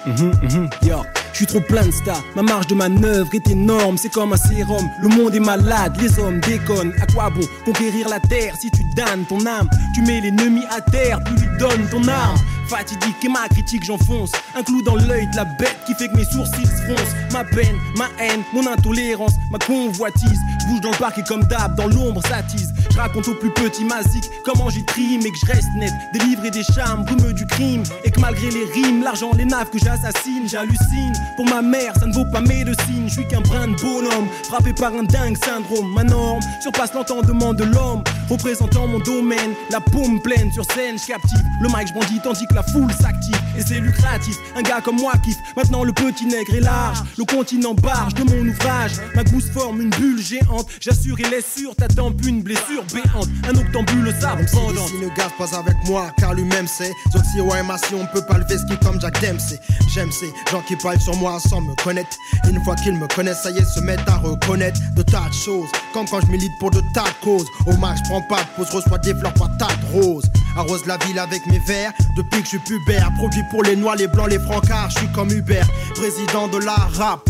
Mhm, mhm, yo. Je suis trop plein de stars, ma marge de manœuvre est énorme, c'est comme un sérum. Le monde est malade, les hommes déconnent. À quoi bon conquérir la terre si tu donnes ton âme? Tu mets l'ennemi à terre, tu lui donnes ton arme. Fatidique et ma critique, j'enfonce. Un clou dans l'œil de la bête qui fait que mes sourcils se froncent. Ma peine, ma haine, mon intolérance, ma convoitise. Je bouge dans le parc et comme d'hab, dans l'ombre s'attise. Je raconte au plus petit masique comment j'y trime et que je reste net. Délivré des charmes, brumeux du crime. Et que malgré les rimes, l'argent, les naves que j'assassine, j'hallucine. Pour ma mère, ça ne vaut pas médecine. Je suis qu'un brin de bonhomme, frappé par un dingue syndrome. Ma norme surpasse l'entendement de l'homme. Représentant mon domaine, la paume pleine sur scène, je captive. Le mic, je brandis tandis que la la foule s'active et c'est lucratif. Un gars comme moi kiffe, maintenant le petit nègre est large. Le continent barge de mon ouvrage. Ma gousse forme une bulle géante. J'assure, il est sûr, t'attends une blessure béante. Un octambule sabre pendant. S'il ne garde pas avec moi, car lui-même sait. Zoxy OMA, si on peut pas lever ski comme Jack Dempsey. J'aime ces gens qui parlent sur moi sans me connaître. Une fois qu'ils me connaissent, ça y est, se mettent à reconnaître de tas de choses. Comme quand je milite pour de tas de causes. Au max, je prends pas de pause, reçois des fleurs, pas tas de roses. Arrose la ville avec mes verres depuis que je suis pubère. Produit pour les noirs, les blancs, les francards, je suis comme Hubert. Président de la rap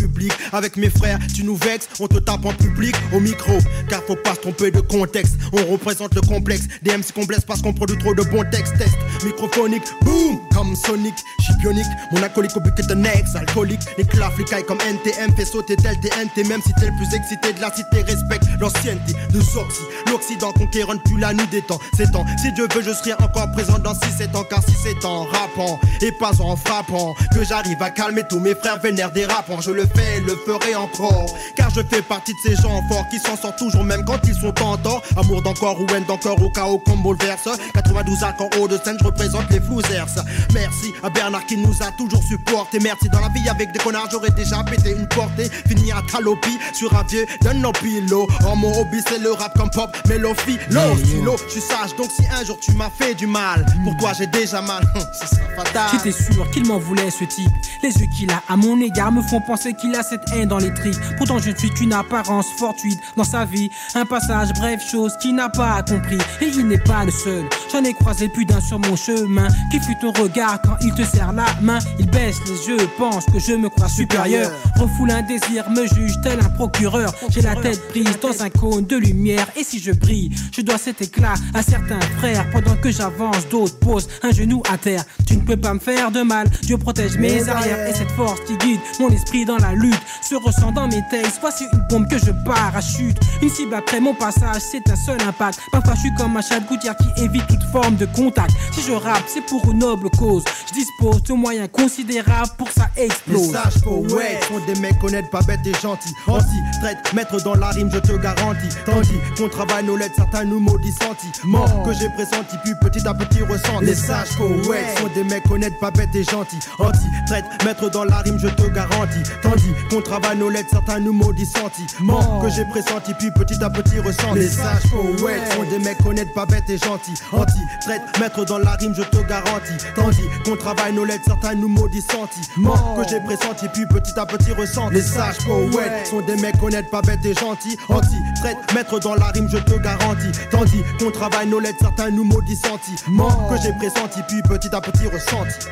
Avec mes frères, tu nous vexes, on te tape en public au micro. Car faut pas se tromper de contexte. On représente le complexe. Des MC qu'on blesse parce qu'on produit trop de bons textes. Test microphonique, boom, comme Sonic. Bionique, mon acolyte au but est un ex alcoolique. Les claflicailles comme NTM fait sauter tel TNT. Même si t'es le plus excité de la cité, respecte l'ancienneté de Zoxy. L'Occident conquérant depuis la nuit des temps. C'est temps, si Dieu veut, je serai encore présent dans 6-7 ans. Car si c'est en rappant et pas en frappant que j'arrive à calmer tous mes frères vénères des rappants. Je le fais, le ferai encore. Car je fais partie de ces gens forts qui s'en sortent toujours, même quand ils sont en tort. Amour d'encore ou haine d'encore au chaos comme bouleverse. 92 accords haut de scène, je représente les flousers. Merci à Bernard qui nous a toujours supporté. Merci dans la vie avec des connards, j'aurais déjà pété une portée. Fini à Talopi sur un vieux d'un nos pilots. Oh, mon hobby, c'est le rap comme pop, mélophie, l'eau, stylo. Je suis sage, donc si un jour tu m'as fait du mal, pour toi j'ai déjà mal. Ce sera fatal. J'étais sûr qu'il m'en voulait ce type. Les yeux qu'il a à mon égard me font penser qu'il a cette haine dans les tripes. Pourtant je ne suis qu'une apparence fortuite dans sa vie. Un passage bref, chose qu'il n'a pas compris. Et il n'est pas le seul. J'en ai croisé plus d'un sur mon chemin. Qui fut ton regard quand il te serre la main? Il baisse les yeux, pense que je me crois supérieur. Refoule un désir, me juge tel un procureur. J'ai la tête prise dans un cône de lumière. Et si je brille, je dois cet éclat à certains frères. Pendant que j'avance, d'autres posent un genou à terre. Tu ne peux pas me faire de mal. Dieu protège mes arrières et cette force qui guide mon esprit dans la lutte se ressent dans mes textes. Voici une bombe que je parachute. Une cible après mon passage, c'est un seul impact. Parfois, je suis comme un chat de gouttière qui évite toute forme de contact. Si je rappe, c'est pour une noble cause. Je dispose de moyens considérables pour que ça Les explose. sages poètes sont des mecs honnêtes, pas bêtes et gentils. Anti, traite, maître dans la rime, je te garantis. Tandis qu'on travaille nos lettres, certains nous maudissent sentiments que j'ai pressenti, puis petit à petit ressent. Les sages poètes sont des mecs honnêtes, pas bêtes et gentils. Anti, traite, maître dans la rime, je te garantis. Tandis qu'on travaille nos lettres, certains nous maudissent sentiments que j'ai pressenti, puis petit à petit ressent. Les sages poètes sont des mecs honnêtes, pas bêtes et gentils. Anti, traite, maître dans la rime, je te garantis. Tandis qu'on travaille nos lettres, certains nous maudissent sentiments que j'ai pressenti, puis petit à petit ressent. Les sages poètes sont des mecs honnêtes, pas bêtes et gentils. Anti, traite, maître dans la rime, je te garantis. Tandis qu'on travaille nos lettres, certains nous maudissent sentiments que j'ai pressenti, puis petit à petit ressenti.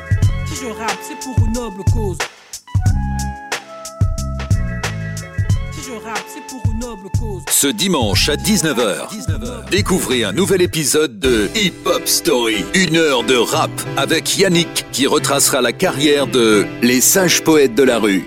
Si je rappe, c'est pour une noble cause. Ce dimanche à 19h, découvrez un nouvel épisode de Hip Hop Story. Une heure de rap avec Yannick qui retracera la carrière de les sages poètes de la rue.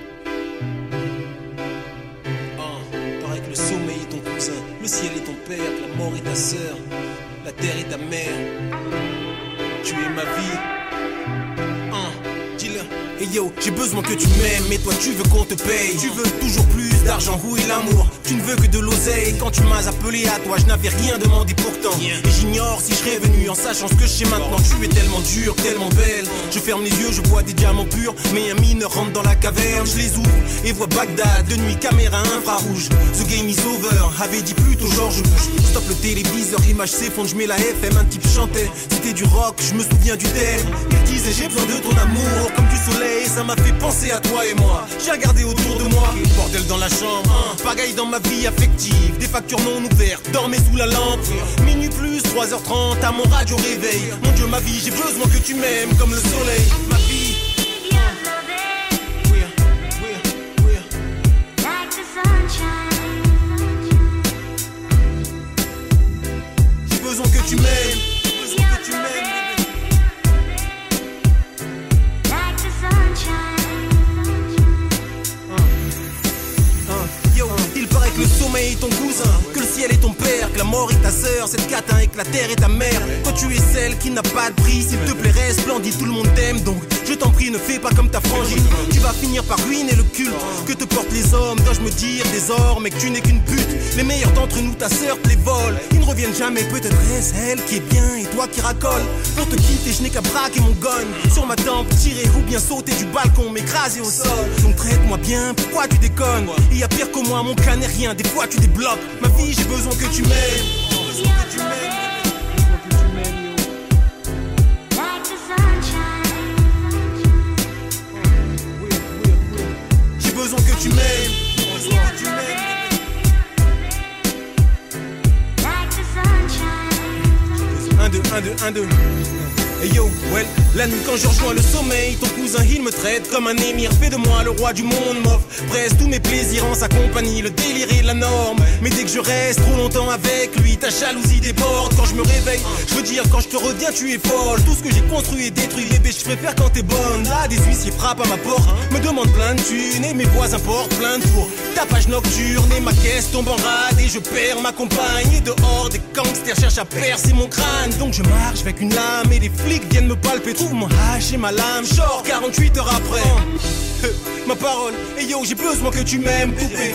J'ai besoin que tu m'aimes, mais toi tu veux qu'on te paye. Tu veux toujours plus d'argent, est l'amour Tu ne veux que de l'oseille. Quand tu m'as appelé à toi, je n'avais rien demandé pourtant. Et j'ignore si je serais venu en sachant ce que je sais maintenant. Tu es tellement dur, tellement belle. Je ferme les yeux, je vois des diamants purs. Mais un mineur rentre dans la caverne, je les ouvre et vois Bagdad. De nuit, caméra infrarouge. The game is over, avait dit plutôt George Bush. Stop le téléviseur, l'image s'effondre, je mets la FM. Un type chantait, c'était du rock, je me souviens du thème. Il disait j'ai besoin de ton amour, comme du soleil. Ça m'a fait penser à toi et moi. J'ai regardé autour de moi, bordel dans la chambre. Pagaille dans ma vie affective, des factures non ouvertes, dormez sous la lampe. Minuit plus, 3h30, à mon radio réveil. Mon Dieu, ma vie, j'ai besoin que tu m'aimes comme le soleil. Ma. La terre est ta mère. Toi tu es celle qui n'a pas de prix, s'il te plaît reste splendide, tout le monde t'aime donc Je t'en prie, ne fais pas comme ta frangine. Tu vas finir par ruiner le culte que te portent les hommes. Dois-je me dire désormais que tu n'es qu'une pute? Les meilleurs d'entre nous, ta sœur, te les vole. Ils ne reviennent jamais, peut-être est-ce elle qui est bien et toi qui racole. Pour te quitter, je n'ai qu'à braquer mon gun. Sur ma tempe, tirer ou bien sauter du balcon, m'écraser au sol. Donc traite-moi bien, pourquoi tu déconnes? Il y a pire que moi, mon cas n'est rien. Des fois tu débloques. Ma vie, j'ai besoin que tu m'aimes. J'ai. Un, deux, un, deux, yo, well, la nuit quand je rejoins le sommeil, ton cousin il me traite comme un émir, fait de moi le roi du monde, m'offre presque tous mes plaisirs en sa compagnie, le délire est la norme. Mais dès que je reste trop longtemps avec lui, ta jalousie déborde. Quand je me réveille, je veux dire, quand je te retiens, tu es folle. Tout ce que j'ai construit est détruit, bébé, je préfère quand t'es bonne. Là, des huissiers frappent à ma porte, me demandent plein de thunes et mes voisins portent plein de fours. Ta page nocturne et ma caisse tombe en rade et je perds ma compagne. Et dehors, des gangsters cherchent à percer mon crâne. Donc je marche avec une lame et les flics viennent me palper. Trouve mon hache et ma lame, genre 48 heures après. ma parole, et yo, j'ai besoin que tu m'aimes, poupée.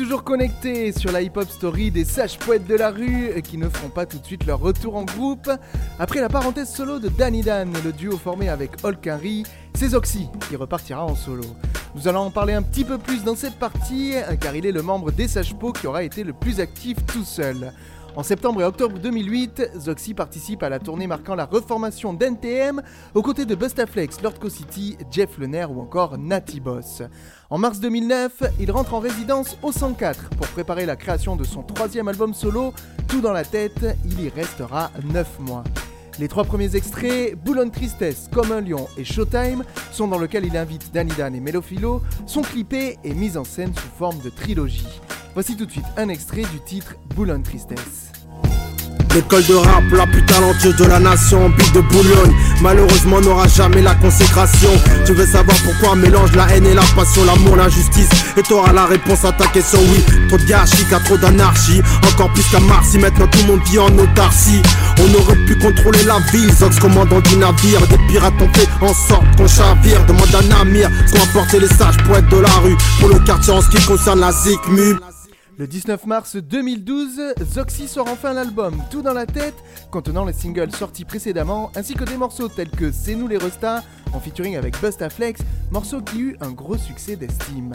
Toujours connectés sur la hip-hop story des sages poètes de la rue qui ne feront pas tout de suite leur retour en groupe. Après la parenthèse solo de Danny Dan, le duo formé avec Hulk c'est Zoxy qui repartira en solo. Nous allons en parler un petit peu plus dans cette partie car il est le membre des sages po qui aura été le plus actif tout seul. En septembre et octobre 2008, Zoxy participe à la tournée marquant la reformation d'NTM aux côtés de Bustaflex, Lord City, Jeff Lener ou encore Natty Boss. En mars 2009, il rentre en résidence au 104 pour préparer la création de son troisième album solo, Tout dans la tête, il y restera 9 mois. Les trois premiers extraits, Boulogne Tristesse, Comme un lion et Showtime, sont dans lequel il invite Danny Dan et Melophilo, sont clippés et mis en scène sous forme de trilogie. Voici tout de suite un extrait du titre Boulogne Tristesse. L'école de rap la plus talentueuse de la nation, bite de bouillonne. Malheureusement n'aura jamais la consécration. Tu veux savoir pourquoi mélange la haine et la passion, l'amour, l'injustice Et t'auras la réponse à ta question, oui. Trop de car trop d'anarchie. Encore plus qu'à Marcy, maintenant tout le monde vit en autarcie. On aurait pu contrôler la ville, Zox commandant du navire. Des pirates ont fait en sorte qu'on chavire. Demande à Namir ce qu'ont apporté les sages poètes de la rue. Pour le quartier en ce qui concerne la ZICMU Le 19 mars 2012, Zoxy sort enfin l'album Tout dans la tête, contenant les singles sortis précédemment, ainsi que des morceaux tels que C'est nous les Restas, en featuring avec Bustaflex, morceau qui eut un gros succès d'estime.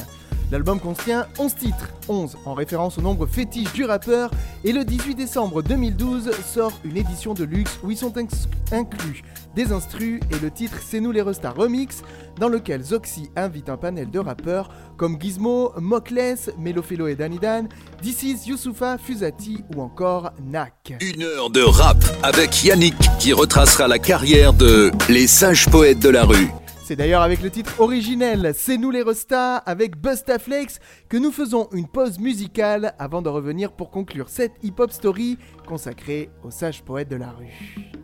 L'album contient 11 titres, 11 en référence au nombre fétiche du rappeur, et le 18 décembre 2012 sort une édition de luxe où ils sont inc- inclus des instrus et le titre C'est nous les Restas Remix, dans lequel Zoxy invite un panel de rappeurs comme Gizmo, Mockless, Melofelo et Danny Dan, This is Youssoufa, Fusati ou encore Nak. Une heure de rap avec Yannick qui retracera la carrière de les sages poètes de la rue. C'est d'ailleurs avec le titre originel C'est nous les Restas avec Bustaflex que nous faisons une pause musicale avant de revenir pour conclure cette hip-hop story consacrée aux sages poètes de la rue.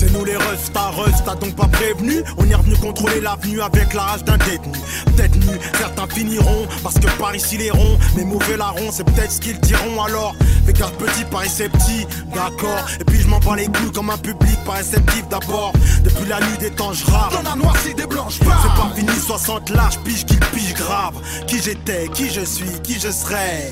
C'est nous les restas, restas donc pas prévenus On est revenu contrôler l'avenue avec la rage d'un détenu. Détenu, certains finiront parce que par ici les ronds Mais mauvais larrons, c'est peut-être ce qu'ils diront alors. Fais gaffe petit, Paris c'est petit, d'accord. Et puis je m'en bats les couilles comme un public pas réceptif d'abord. Depuis la nuit des temps je Dans la noircie des blanches C'est pas fini, 60 larges, pige qu'il pige grave. Qui j'étais, qui je suis, qui je serai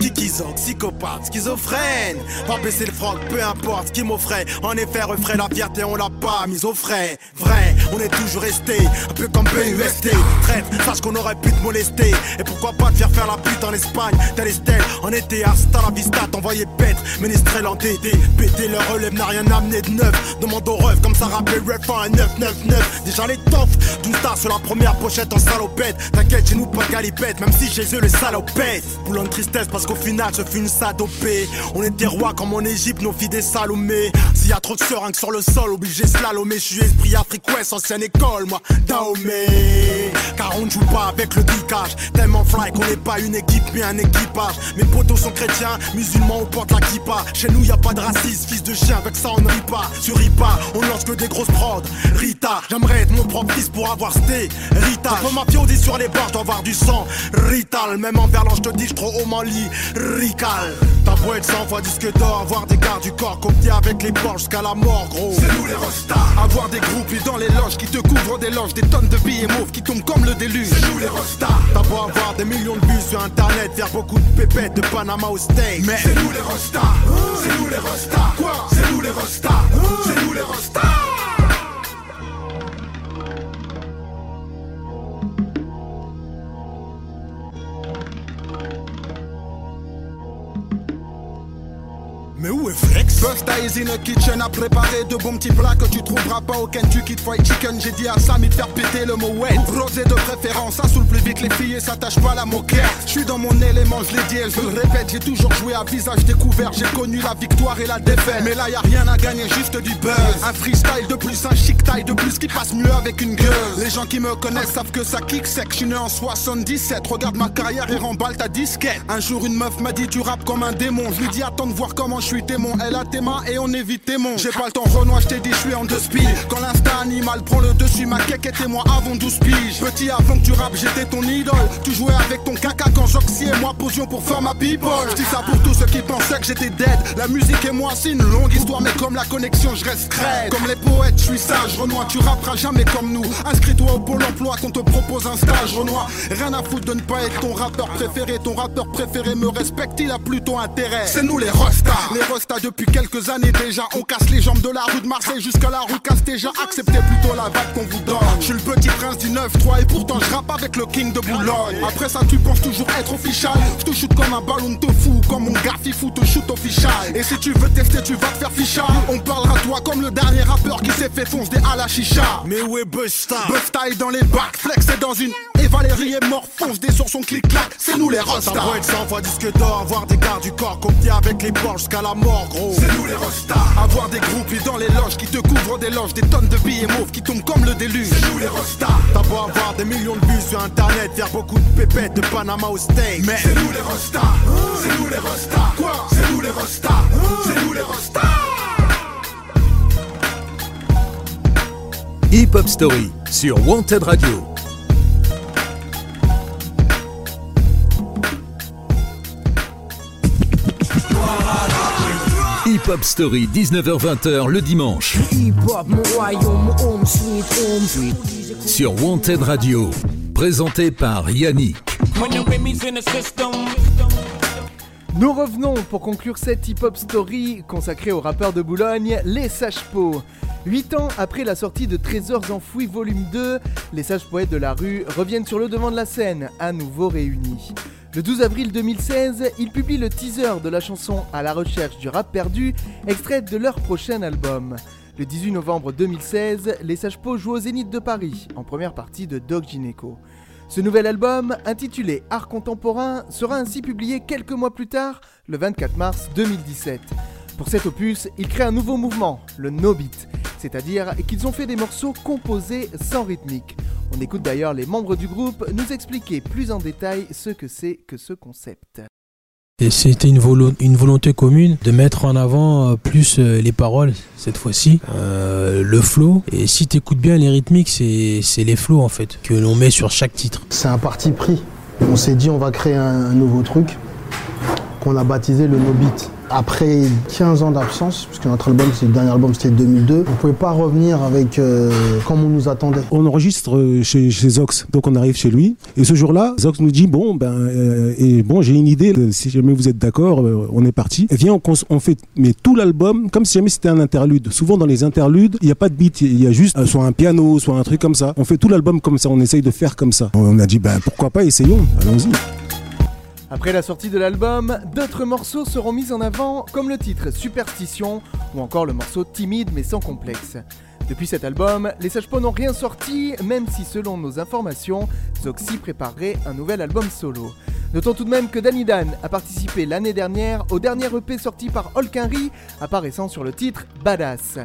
Kikizan, psychopathe, schizophrène. Pas baisser le froc, peu importe ce qui m'offrait. En effet, refrait la fierté, on l'a pas mise au frais. Vrai, on est toujours resté, un peu comme PUST. Traite, sache qu'on aurait pu te molester. Et pourquoi pas te faire faire la pute en Espagne, tel Estelle. En été, hasta la vista, t'envoyais bête. Ménestrel en DD, péter leur relève n'a rien amené de neuf. Demande au ref, comme ça rappelait ref un 999. Déjà les toffs, d'une star sur la première pochette en salopette. T'inquiète, chez nous pas de même si chez eux les salopettes. Boulon de tristesse parce qu'au final, ce fut une sadopée. On était rois comme en Égypte, nos filles des salomés. S'il y a trop de seringues sur le sol, obligé slalomer. Je suis esprit West, ancienne école, moi, Dahomey. Car on ne joue pas avec le geekage. Tellement fly qu'on n'est pas une équipe, mais un équipage. Mes potos sont chrétiens, musulmans, on porte la kippa. Chez nous, y a pas de racisme, fils de chien, avec ça on ne rit pas. Sur Ripa, on lance que des grosses prods. Rita, j'aimerais être mon propre fils pour avoir sté. Rita, je ma dit sur les bords, dois avoir du sang. Rital, même en verlan, je te dis, je trop au Mali. Rical, ta beau être 100 fois disque d'or, avoir des gardes du corps copiés avec les bords jusqu'à la mort, gros. C'est nous les rostas. Avoir des groupes dans les loges qui te couvrent des loges, des tonnes de billets mauves qui tombent comme le déluge. C'est nous les rostas. T'as beau avoir des millions de vues sur internet, faire beaucoup de pépettes de Panama au steak. Mais c'est nous les rostas. C'est nous les rostas. Quoi C'est nous les rostas. C'est nous les rostas. Mais où est Flex Busta is in a kitchen à préparer de bons petits plats que tu trouveras pas au Kentucky Fried Chicken. J'ai dit à Sammy de faire péter le mot wet. Rosé de préférence, ça saoule plus vite les filles et s'attache pas à la moquette. Je suis dans mon élément, je l'ai dit et je le répète. J'ai toujours joué à visage découvert, j'ai connu la victoire et la défaite. Mais là y a rien à gagner, juste du buzz. Un freestyle de plus, un chic taille de plus qui passe mieux avec une gueule. Les gens qui me connaissent savent que ça kick sec. Je suis né en 77, regarde ma carrière et remballe ta disquette. Un jour une meuf m'a dit tu rappes comme un démon. Je lui dis attends de voir comment je suis témoin. Elle a tes mains et on évite tes monts. J'ai pas le temps, Renoir, je t'ai dit, je suis en deux speed. Quand l'instinct animal prend le dessus, ma quéque était moi avant 12 piges. Petit avant que tu rappes, j'étais ton idole. Tu jouais avec ton caca quand Joxy et moi posions pour faire ma people. Je dis ça pour tous ceux qui pensaient que j'étais dead. La musique et moi, c'est une longue histoire, mais comme la connexion, je reste crête. Comme les poètes, je suis sage. Renoir, tu rapperas jamais comme nous. Inscris-toi au pôle emploi qu'on te propose un stage. Renoir, rien à foutre de ne pas être ton rappeur préféré. Ton rappeur préféré me respecte, il a plutôt intérêt. C'est nous les rostas. Les rostas depuis quelques années déjà. On casse les jambes de la rue de Marseille jusqu'à la rue Castéja. Acceptez plutôt la vague qu'on vous donne. Je suis le petit prince du 9-3 et pourtant je rappe avec le king de Boulogne. Après ça, tu penses toujours être official. Je te shoot comme un ballon de fou, comme mon gars fifou te shoot official. Et si tu veux tester, tu vas te faire ficha. On parlera toi comme le dernier rappeur qui s'est fait foncer à la chicha. Mais où est Busta? Busta est dans les bacs, Flex est dans une. Et Valérie est mort, fonce des sur son clic-clac. C'est nous les rostas. Ça doit être 100 fois disque d'or, avoir des gardes du corps copiés avec les bords jusqu'à la C'est nous les rostas. Avoir des groupes dans les loges qui te couvrent des loges, des tonnes de billets mauves qui tombent comme le déluge. C'est nous les rostas. T'as beau avoir des millions de vues sur internet, faire beaucoup de pépettes de Panama au steak. Mais c'est nous les rostas. C'est nous les rostas. Quoi? C'est nous les rostas. C'est nous les rostas. Hip Hop Story sur Wanted Radio. Hip Hop Story 19h-20h le dimanche sur Wanted Radio. Présenté par Yannick. Nous revenons pour conclure cette hip-hop story consacrée aux rappeurs de Boulogne, les Sages-Pots. Huit ans après la sortie de Trésors enfouis volume 2, les sages poètes de la rue reviennent sur le devant de la scène, à nouveau réunis. Le 12 avril 2016, ils publient le teaser de la chanson À la recherche du rap perdu, extraite de leur prochain album. Le 18 novembre 2016, les Sages-Pots jouent au Zénith de Paris, en première partie de Doc Gineco. Ce nouvel album, intitulé Art contemporain, sera ainsi publié quelques mois plus tard, le 24 mars 2017. Pour cet opus, ils créent un nouveau mouvement, le no beat, c'est-à-dire qu'ils ont fait des morceaux composés sans rythmique. On écoute d'ailleurs les membres du groupe nous expliquer plus en détail ce que c'est que ce concept. Et c'était une, volo- une volonté commune de mettre en avant euh, plus euh, les paroles cette fois-ci, euh, le flow. Et si tu écoutes bien les rythmiques, c'est c'est les flows en fait que l'on met sur chaque titre. C'est un parti pris. On s'est dit on va créer un, un nouveau truc qu'on a baptisé le no beat. Après 15 ans d'absence, puisque notre album, c'est le dernier album, c'était 2002, on pouvait pas revenir avec euh, comme on nous attendait. On enregistre euh, chez, Zox, donc on arrive chez lui. Et ce jour-là, Zox nous dit bon, ben, euh, et bon, j'ai une idée. Si jamais vous êtes d'accord, on est parti. Et viens, on, on fait tout l'album comme si jamais c'était un interlude. Souvent dans les interludes, il n'y a pas de beat, il y a juste soit un piano, soit un truc comme ça. On fait tout l'album comme ça. On essaye de faire comme ça. On a dit ben pourquoi pas, essayons, allons-y. Après la sortie de l'album, d'autres morceaux seront mis en avant, comme le titre Superstition ou encore le morceau Timide mais sans complexe. Depuis cet album, les Sages n'ont rien sorti, même si selon nos informations, Zoxy préparerait un nouvel album solo. Notons tout de même que Danny Dan a participé l'année dernière au dernier EP sorti par Holkinry, apparaissant sur le titre Badass.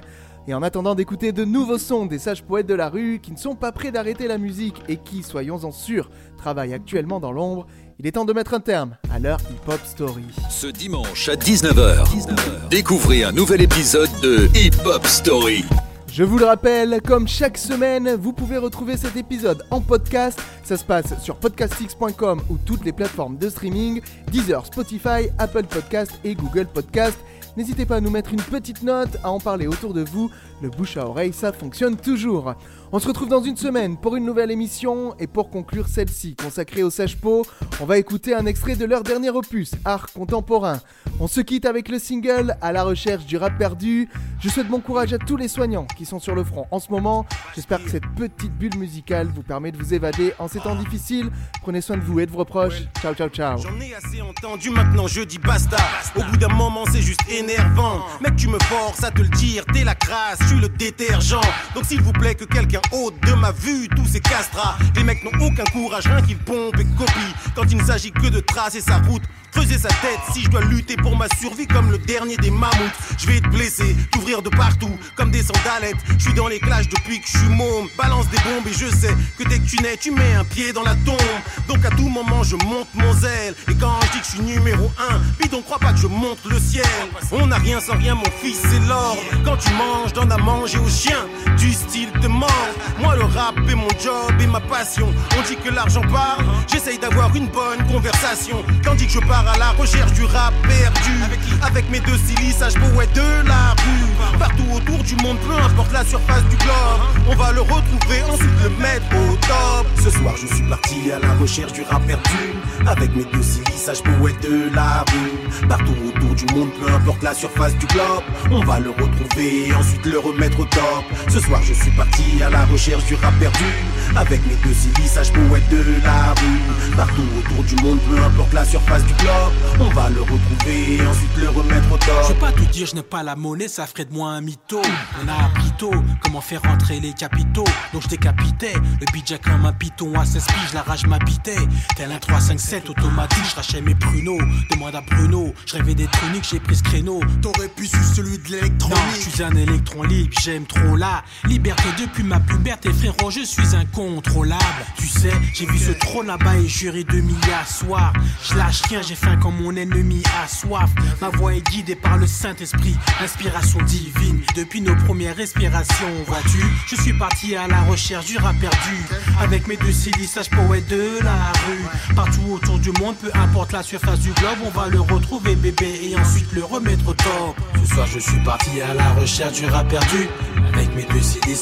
Et en attendant d'écouter de nouveaux sons des sages poètes de la rue qui ne sont pas prêts d'arrêter la musique et qui, soyons-en sûrs, travaillent actuellement dans l'ombre, il est temps de mettre un terme à leur hip-hop story. Ce dimanche à 19h, découvrez un nouvel épisode de Hip Hop Story. Je vous le rappelle, comme chaque semaine, vous pouvez retrouver cet épisode en podcast. Ça se passe sur podcastx.com ou toutes les plateformes de streaming, Deezer, Spotify, Apple Podcast et Google Podcast. N'hésitez pas à nous mettre une petite note, à en parler autour de vous. Le bouche à oreille, ça fonctionne toujours. On se retrouve dans une semaine pour une nouvelle émission et pour conclure celle-ci consacrée aux sages po on va écouter un extrait de leur dernier opus, Art contemporain. On se quitte avec le single À la recherche du rap perdu. Je souhaite bon courage à tous les soignants qui sont sur le front en ce moment. J'espère que cette petite bulle musicale vous permet de vous évader en ces temps difficiles. Prenez soin de vous et de vos proches. Ciao ciao ciao. J'en ai assez entendu, maintenant je dis basta. Au bout d'un moment, c'est juste Mec, tu me forces à te le dire, t'es la crasse, suis le détergent. Donc s'il vous plaît, que quelqu'un ôte de ma vue tous ces castras. Les mecs n'ont aucun courage, rien qu'ils pompent et copient. Quand il ne s'agit que de tracer sa route. Creuser sa tête si je dois lutter pour ma survie comme le dernier des mammouths. Je vais te blesser, t'ouvrir de partout comme des sandalettes. Je suis dans les clashs depuis que je suis môme. Balance des bombes et je sais que dès que tu nais, tu mets un pied dans la tombe. Donc à tout moment, je monte mon zèle. Et quand je dis que je suis numéro 1, bidon, crois pas que je monte le ciel. On n'a rien sans rien, mon fils, c'est l'ordre. Quand tu manges, donne à manger aux chiens. Du style te mord. Moi, le rap est mon job et ma passion. On dit que l'argent parle, j'essaye d'avoir une bonne conversation. Tandis que je pars à la recherche du rap perdu. Avec, mes deux silly, sage poète de la rue. Partout autour du monde, peu importe la surface du globe. On va le retrouver, ensuite le mettre au top. Ce soir, je suis parti à la recherche du rap perdu. Avec mes deux silly, sage poète de la rue. Partout autour du monde, peu importe la surface du globe. On va le retrouver, ensuite le remettre au top. Ce soir, je suis parti à la recherche du rap perdu. Avec mes deux silly, sage poète de la rue. Partout autour du monde, peu importe la surface du globe. On va le retrouver, ensuite le remettre au top. Je vais pas te dire, je n'ai pas la monnaie, ça ferait de moi un mytho. On a appris tôt comment faire rentrer les capitaux. Donc je décapitais le budget comme un piton à 16 piges, la rage m'habitait. Tel un 357 automatique, je rachais mes pruneaux. Demande à Bruno, je rêvais d'être unique, j'ai pris ce créneau. T'aurais pu suivre celui de l'électronique. Non, je suis un électron libre, j'aime trop la liberté depuis ma puberté, frérot, je suis incontrôlable. Tu sais, j'ai vu ce trône là-bas et juré de m'y asseoir. Je lâche rien, j'ai quand mon ennemi a soif. Ma voix est guidée par le Saint-Esprit, inspiration divine. Depuis nos premières respirations, vois-tu, je suis parti à la recherche du rap perdu. Avec mes deux sage poète de la rue. Partout autour du monde, peu importe la surface du globe, on va le retrouver bébé et ensuite le remettre au top. Ce soir, je suis parti à la recherche du rap perdu. Mes deux CD,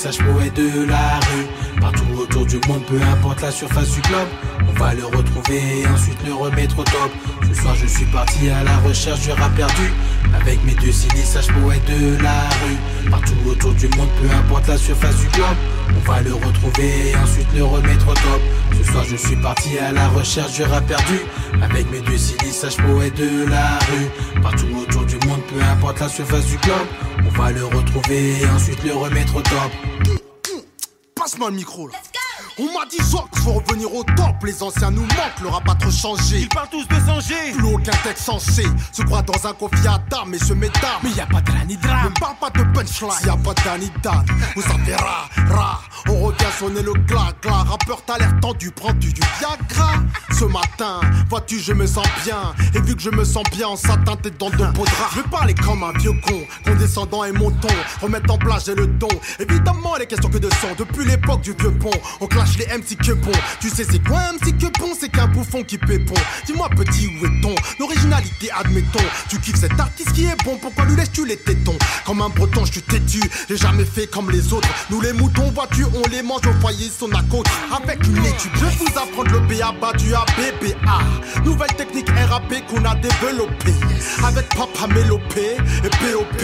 de la rue. Partout autour du monde, peu importe la surface du globe, on va le retrouver et ensuite le remettre au top. Ce soir, je suis parti à la recherche du rap perdu. Avec mes deux CD, sage poète de la rue. Partout autour du monde, peu importe la surface du globe, on va le retrouver et ensuite le remettre au top. Ce soir, je suis parti à la recherche du rap perdu. Avec mes deux CD, sage poète de la rue. Partout autour du monde, peu importe la surface du globe, on va le retrouver et ensuite le remettre au top. Passe-moi le micro là. On m'a dit soit qu'il faut revenir au top, les anciens nous manquent, le rap a trop changé. Ils parlent tous de changer. Plus aucun texte censé se croit dans un dames et se met dames. Mais y a pas de ni drame. Ne parle pas de punchline, y a pas d'Annie Dan. Vous savez ra, ra. On revient sonner le glas-glas. Rappeur, t'as l'air tendu, prends-tu du Viagra? Ce matin, vois-tu, je me sens bien. Et vu que je me sens bien en satin, t'es dans de beaux draps. Je vais parler comme un vieux con, condescendant et monton. Remettre en place, j'ai le don. Évidemment, les questions que de son. Depuis l'époque du vieux pont, on les MC que bon. Tu sais, c'est quoi un que bon? C'est qu'un bouffon qui pépon. Dis-moi, petit, où est-on? L'originalité, admettons. Tu kiffes cet artiste qui est bon, pourquoi lui laisses-tu les tétons? Comme un breton, je suis têtu. J'ai jamais fait comme les autres. Nous, les moutons, vois-tu, on les mange au foyer, son à côte. Avec une étude, je vais vous apprendre le BABA du ABBA. Nouvelle technique RAP qu'on a développée. Avec Papa Mélopé et POP,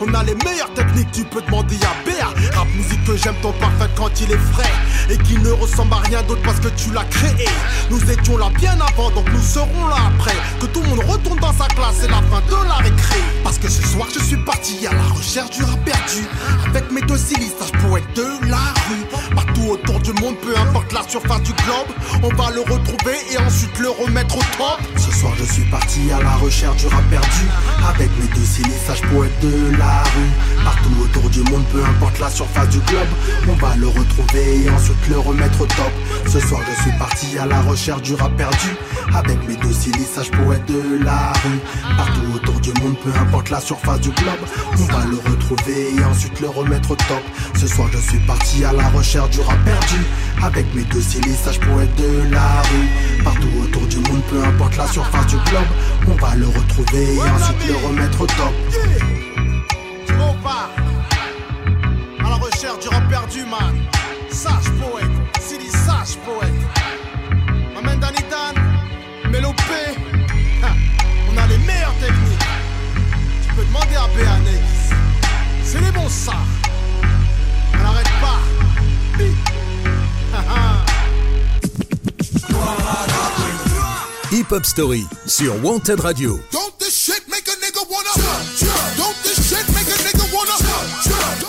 on a les meilleures techniques, tu peux demander à BA. Rap musique que j'aime ton parfait quand il est frais. Et qui ne ressemble à rien d'autre parce que tu l'as créé. Nous étions là bien avant, donc nous serons là après. Que tout le monde retourne dans sa classe, c'est la fin de la récré. Parce que ce soir, je suis parti à la recherche du rap perdu. Avec mes deux je poète de la rue. Partout autour du monde, peu importe la surface du globe, on va le retrouver et ensuite le remettre au top. Ce soir, je suis parti à la recherche du rap perdu. Avec mes deux je poète de la rue. Partout autour du monde, peu importe la surface du globe, on va le retrouver et ensuite le remettre au top. Ce soir, je suis parti à la recherche du rap perdu. Avec mes deux silices, je poète de la rue. Partout autour du monde, peu importe la surface du globe, on va le retrouver et ensuite le remettre au top. Ce soir, je suis parti à la recherche du rap perdu. Avec mes deux silices, je poète de la rue. Partout autour du monde, peu importe la surface du globe, on va le retrouver et ensuite le remettre au top. À la recherche du rap perdu, man. Sage poète, Poète. Maman Danitan, Mélopé, on a les meilleures techniques. Tu peux demander à Béanex. C'est les bons ça. On n'arrête pas. Hip Hop Story sur Wanted Radio. Don't this shit make a nigga wanna?